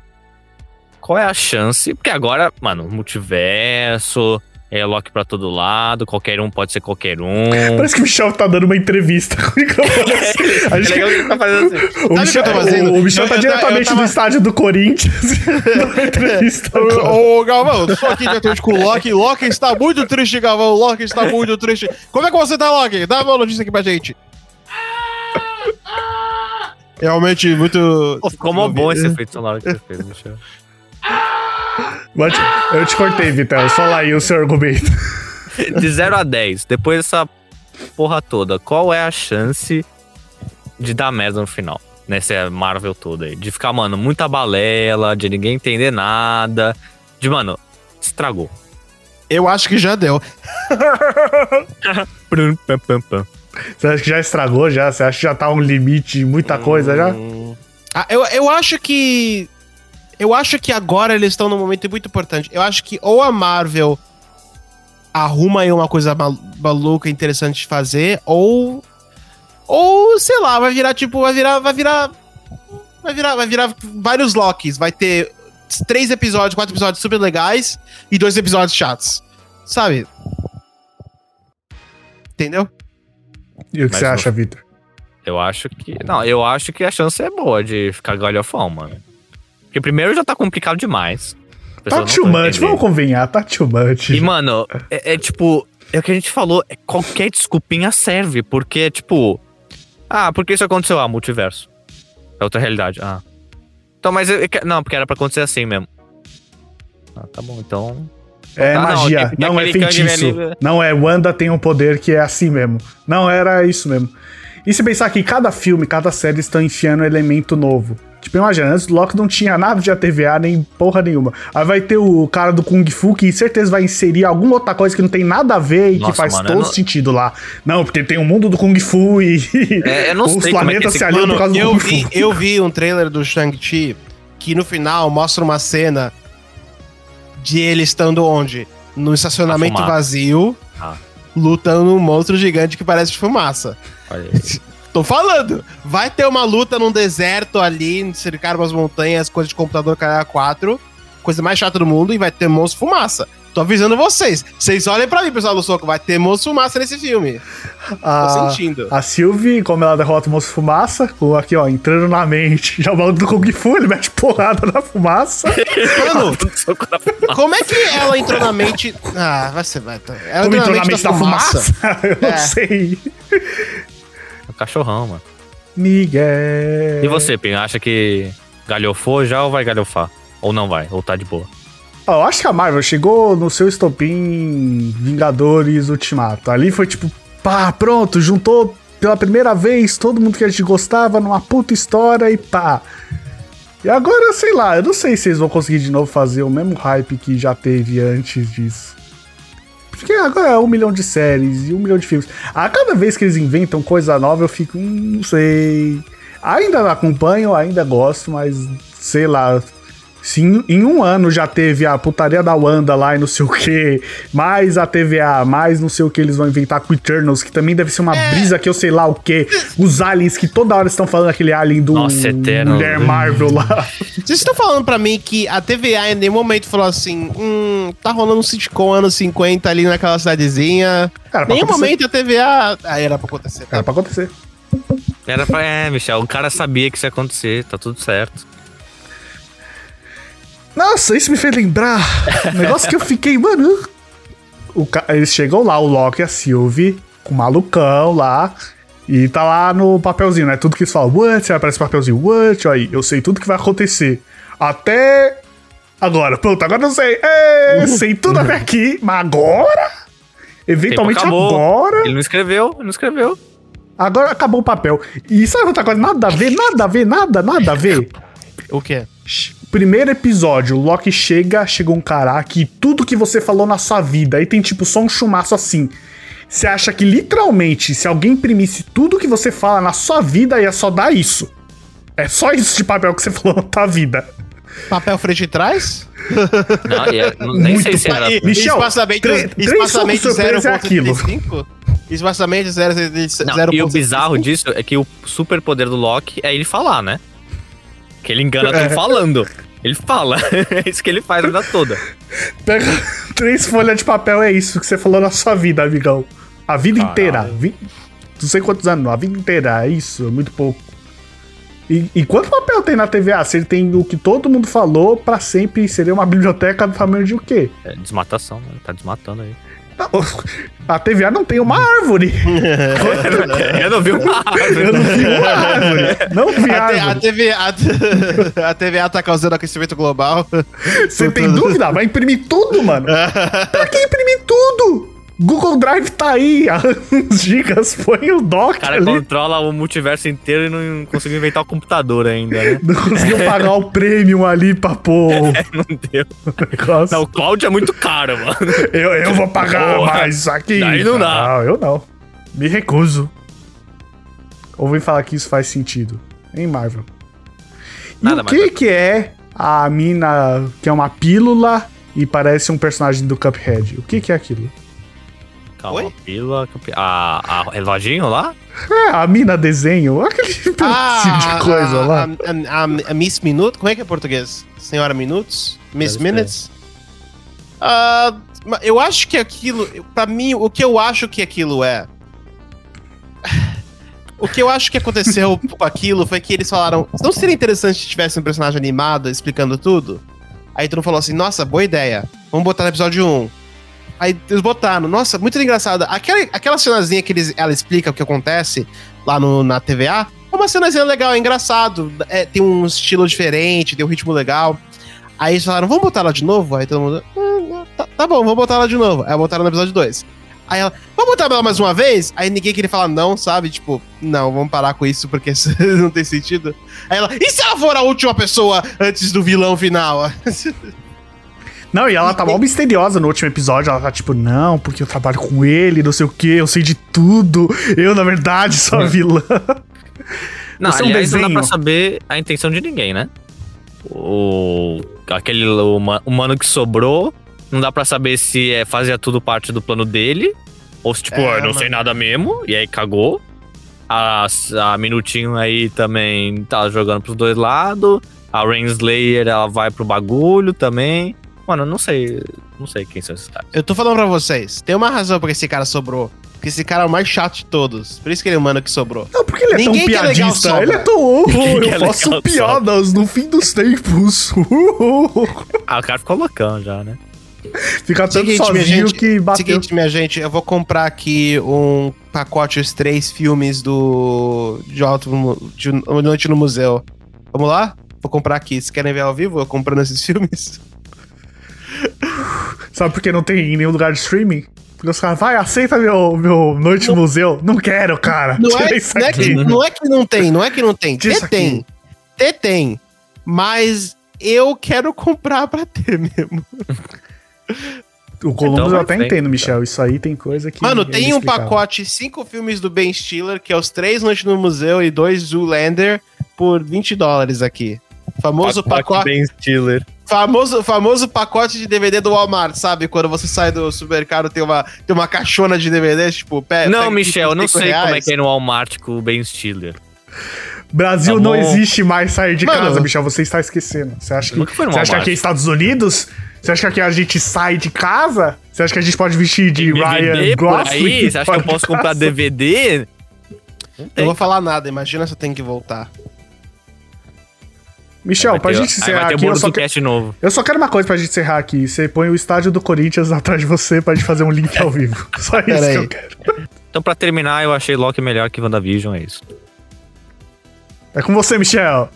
Qual é a chance? Porque agora, mano, multiverso, é Loki pra todo lado, qualquer um pode ser qualquer um. [laughs] Parece que o Michel tá dando uma entrevista com o microfone. [laughs] assim. A É gente- tá fazendo assim. o, Sabe Michel, tô fazendo? o, o Michel Eu- tá eu- eu diretamente tava- do estádio do Corinthians. [laughs] dando entrevista. Ô, Galvão, tô aqui diretamente com o Loki. Loki está muito triste, Galvão. Loki está muito triste. Como é que você tá, Loki? Dá uma notícia aqui pra gente. Realmente muito. Pô, ficou mó bom esse efeito sonoro que você fez, Michel. Mas Eu te cortei, Vitel. Fala aí o seu argumento. [laughs] De 0 a 10, depois dessa porra toda, qual é a chance de dar merda no final? Nessa Marvel toda aí. De ficar, mano, muita balela, de ninguém entender nada. De, mano, estragou. Eu acho que já deu. [laughs] Você acha que já estragou já? Você acha que já tá um limite, muita coisa já? Ah, eu, eu acho que. Eu acho que agora eles estão num momento muito importante. Eu acho que ou a Marvel arruma aí uma coisa mal- maluca, interessante de fazer, ou. Ou, sei lá, vai virar tipo. Vai virar. Vai virar. Vai virar, vai virar vários Locks. Vai ter três episódios, quatro episódios super legais e dois episódios chatos. Sabe? Entendeu? E o que Mas você não- acha, Vitor? Eu acho que. Não, eu acho que a chance é boa de ficar galhofão, mano. Porque primeiro já tá complicado demais. Tá não too tá much, vamos convenhar, tá too much. E, mano, é, é tipo. É o que a gente falou, é qualquer desculpinha serve, porque, tipo. Ah, por que isso aconteceu? Ah, multiverso. É outra realidade. Ah. Então, mas. eu- eu que- não, porque era pra acontecer assim mesmo. Ah, tá bom, então. É Ah, não, magia, tem não, é feitiço. Ali- Não é Wanda tem um poder que é assim mesmo. Não, era isso mesmo. E se pensar que cada filme, cada série estão enfiando um elemento novo. Tipo, imagina, antes do Loki não tinha nada de ATVA, nem porra nenhuma. Aí vai ter o cara do Kung Fu que certeza vai inserir alguma outra coisa que não tem nada a ver e Nossa, que faz mano, todo não- sentido lá. Não, porque tem o mundo do Kung Fu e É, eu não [laughs] os sei como é que planetas esse- se aliam por causa do eu Kung vi, Fu. eu vi um trailer do Shang-Chi que no final mostra uma cena de ele estando onde? No estacionamento vazio, Ah. lutando um monstro gigante que parece de fumaça. Olha aí. [laughs] Tô falando! Vai ter uma luta num deserto ali, cercar umas montanhas, coisa de computador caralho 4, coisa mais chata do mundo, e vai ter monstro fumaça. Tô avisando vocês. Vocês olhem pra mim, pessoal do soco, vai ter monstro fumaça nesse filme. Tô A, sentindo. a Sylvie, como ela derrota o moço fumaça, com aqui, ó, entrando na mente. [laughs] Já o maluco do Kung Fu, ele mete porrada na fumaça. Mano, [laughs] Soco na fumaça. Como é que ela entrou na mente. Ah, vai ser. Vai, ela Como entrou na mente da fumaça? [laughs] Eu não É. sei. Cachorrão, mano. Miguel. E você, Pim, acha que galhofou já ou vai galhofar? Ou não vai? Ou tá de boa? Ó, eu acho que a Marvel chegou no seu estopim Vingadores Ultimato. Ali foi tipo, pá, pronto, juntou pela primeira vez todo mundo que a gente gostava numa puta história e pá. E agora, sei lá, eu não sei se eles vão conseguir de novo fazer o mesmo hype que já teve antes disso. Porque agora é um milhão de séries e um milhão de filmes. A cada vez que eles inventam coisa nova, eu fico, hum, não sei. Ainda acompanho, ainda gosto, mas sei lá. Se em, em um ano já teve a putaria da Wanda lá e não sei o que, mais a TVA, mais não sei o que eles vão inventar com Eternals, que também deve ser uma brisa que eu sei lá o que. Os aliens que toda hora estão falando aquele alien do Nossa. Mulher Marvel lá. Vocês estão falando pra mim que a TVA em nenhum momento falou assim: hum, tá rolando um sitcom anos 50 ali naquela cidadezinha. Era pra nenhum acontecer. momento a TVA. Ah, era pra acontecer. Era pra acontecer. Era pra. É, Michel, o cara sabia que isso ia acontecer, tá tudo certo. Nossa, isso me fez lembrar. Um negócio que eu fiquei, mano. O ca- Eles chegam lá, o Loki e a Sylvie, com o malucão lá. E tá lá no papelzinho, né? Tudo que eles falam, what? Aí aparece o papelzinho, what? Aí, eu sei tudo que vai acontecer. Até. Agora, pronto, agora eu sei. É, sei tudo até aqui, mas agora? Eventualmente agora. Ele não escreveu, ele não escreveu. Agora acabou o papel. E sabe outra coisa? Nada a ver, nada a ver, nada, nada a ver. O quê? Primeiro episódio, o Loki chega, chega um cara que tudo que você falou na sua vida, aí tem tipo só um chumaço assim. Você acha que literalmente, se alguém imprimisse tudo que você fala na sua vida, ia só dar isso. É só isso de papel que você falou na tua vida. Papel frente e trás? Não, e é- não- nem sei se era. E- Michel, espaçamento, espaçamento socos surpresa é aquilo. 0.75? Espaçamento 0.75? Não, e o bizarro disso é que o super poder do Loki é ele falar, né? Que ele engana É. falando. Ele fala. [laughs] é isso que ele faz a vida toda. Pega [laughs] três folhas de papel, é isso que você falou na sua vida, amigão. A vida Caralho. inteira. Vi... Não sei quantos anos, a vida inteira, é isso, é muito pouco. E, e quanto papel tem na TVA? Se ele tem o que todo mundo falou, pra sempre seria uma biblioteca do tamanho de o quê? É desmatação, né? Tá desmatando aí. [laughs] A TVA não tem uma árvore. [laughs] [laughs] Eu não vi uma Eu não vi uma árvore. Não vi A, te- a árvore. TVA, a, TVA tá causando aquecimento global. Você tem dúvida? Vai imprimir tudo, mano. Pra que imprimir tudo? Google Drive tá aí, há uns gigas, põe o dock O cara ali. controla o multiverso inteiro e não conseguiu inventar o computador ainda, né? Não conseguiu pagar o premium ali pra pôr o [laughs] Não deu. negócio. Não, o cloud é muito caro, mano. Eu, eu vou pagar Porra, mais isso aqui. daí não dá. Não, eu não. Me recuso. Ouvem falar que isso faz sentido. Em Marvel. E Nada o mais que vai- que é a mina que é uma pílula e parece um personagem do Cuphead? O que que é aquilo? Calma, Oi? pila, a, a reloginho lá? É, a mina desenho. Aquele [laughs] pedacinho de coisa a, lá. A, a- a Miss Minuto, como é que é em português? Senhora Minutos? Miss Deve. Minutes? Ah, ma- eu acho que aquilo, pra mim, o que eu acho que aquilo é. [sighs] O que eu acho que aconteceu [laughs] com aquilo foi que eles falaram: não seria interessante se tivesse um personagem animado explicando tudo? Aí todo mundo falou assim: nossa, boa ideia. Vamos botar no episódio 1. Aí eles botaram, nossa, muito engraçada. Aquela, aquela cenazinha que eles, ela explica o que acontece lá no, na TVA é uma cenazinha legal, é engraçado. É, tem um estilo diferente, tem um ritmo legal. Aí eles falaram, vamos botar ela de novo? Aí todo mundo, "Ah, tá, tá bom, vamos botar ela de novo. Aí botaram no episódio 2. Aí ela, vamos botar ela mais uma vez? Aí ninguém queria falar não, sabe? Tipo, não, vamos parar com isso porque [laughs] isso não tem sentido. Aí ela, e se ela for a última pessoa antes do vilão final? [laughs] Não, e ela tá mal misteriosa no último episódio. Ela tá tipo, não, porque eu trabalho com ele, não sei o que, eu sei de tudo. Eu, na verdade, sou a vilã. Não, Você é um aliás, não dá pra saber a intenção de ninguém, né? O... Aquele huma- humano que sobrou, não dá pra saber se é, fazia tudo parte do plano dele, ou se, tipo, É, eu não mano. sei nada mesmo, e aí cagou. A, a Minutinho aí também tá jogando pros dois lados. A Rainslayer, ela vai pro bagulho também. Mano, eu não sei. Não sei quem são esses caras. Eu tô falando pra vocês, tem uma razão porque esse cara sobrou. Porque esse cara é o mais chato de todos. Por isso que ele é o humano que sobrou. Não, porque ele é Ninguém tão é piadista. sobra. ele é tão. Ninguém que é eu faço piadas no fim dos tempos. [laughs] Ah, o cara ficou loucão já, né? Fica tanto Seguinte, minha sozinho gente, que bateu. Seguinte, minha gente, eu vou comprar aqui um pacote, os três filmes do. de Alto de Noite no Museu. Vamos lá? Vou comprar aqui. Vocês querem ver ao vivo eu comprando esses filmes? [laughs] Sabe por que não tem em nenhum lugar de streaming? Porque os caras, vai, aceita meu, meu Noite no Museu. Não quero, cara. Não é, isso não, é que, não é que não tem, não é que não tem. Ter tem. Ter tem. Mas eu quero comprar pra ter mesmo. O Columbus Então eu vai até entendo, Michel. Isso aí tem coisa que. Mano, é tem um pacote, cinco filmes do Ben Stiller, que é os três Noite no Museu e dois Zoolander, por 20 dólares aqui. Famoso pacote. Ben Stiller. Famoso, famoso pacote de DVD do Walmart, sabe? Quando você sai do supermercado, tem uma, tem uma caixona de DVDs, tipo, pé. Não, Michel, eu não sei como é reais. que é no Walmart com o Ben Stiller. Brasil Tá não existe mais sair de Mano. casa, Michel. Você está esquecendo. Você acha que, no você acha que aqui é Estados Unidos? Você acha que aqui a gente sai de casa? Você acha que a gente pode vestir de Ryan DVD por Gosling? Você acha que eu de posso comprar? DVD? Não Eu tem. vou falar nada, imagina se eu tenho que voltar. Michel, Vai pra ter- gente aí encerrar aqui, eu só, que- novo. eu só quero uma coisa pra gente encerrar aqui. Você põe o estádio do Corinthians [laughs] atrás de você pra gente fazer um link ao vivo. [laughs] Só isso Pera que aí. eu quero. Então, pra terminar, eu achei Loki melhor que WandaVision, é isso. É com você, Michel.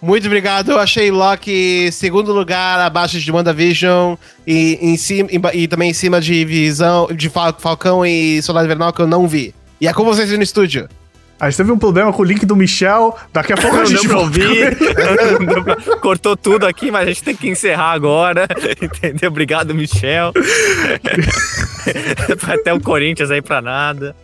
Muito obrigado, eu achei Loki segundo lugar, abaixo de WandaVision e, em cima, e, e também em cima de Visão, de Fal- Falcão e Soldado Invernal que eu não vi. E é com vocês aí no estúdio. A gente teve um problema com o link do Michel. Daqui a pouco a gente ouvir. [laughs] Não pra- Cortou tudo aqui, mas a gente tem que encerrar agora. [laughs] Entendeu? Obrigado, Michel. [laughs] Até o Corinthians aí pra nada.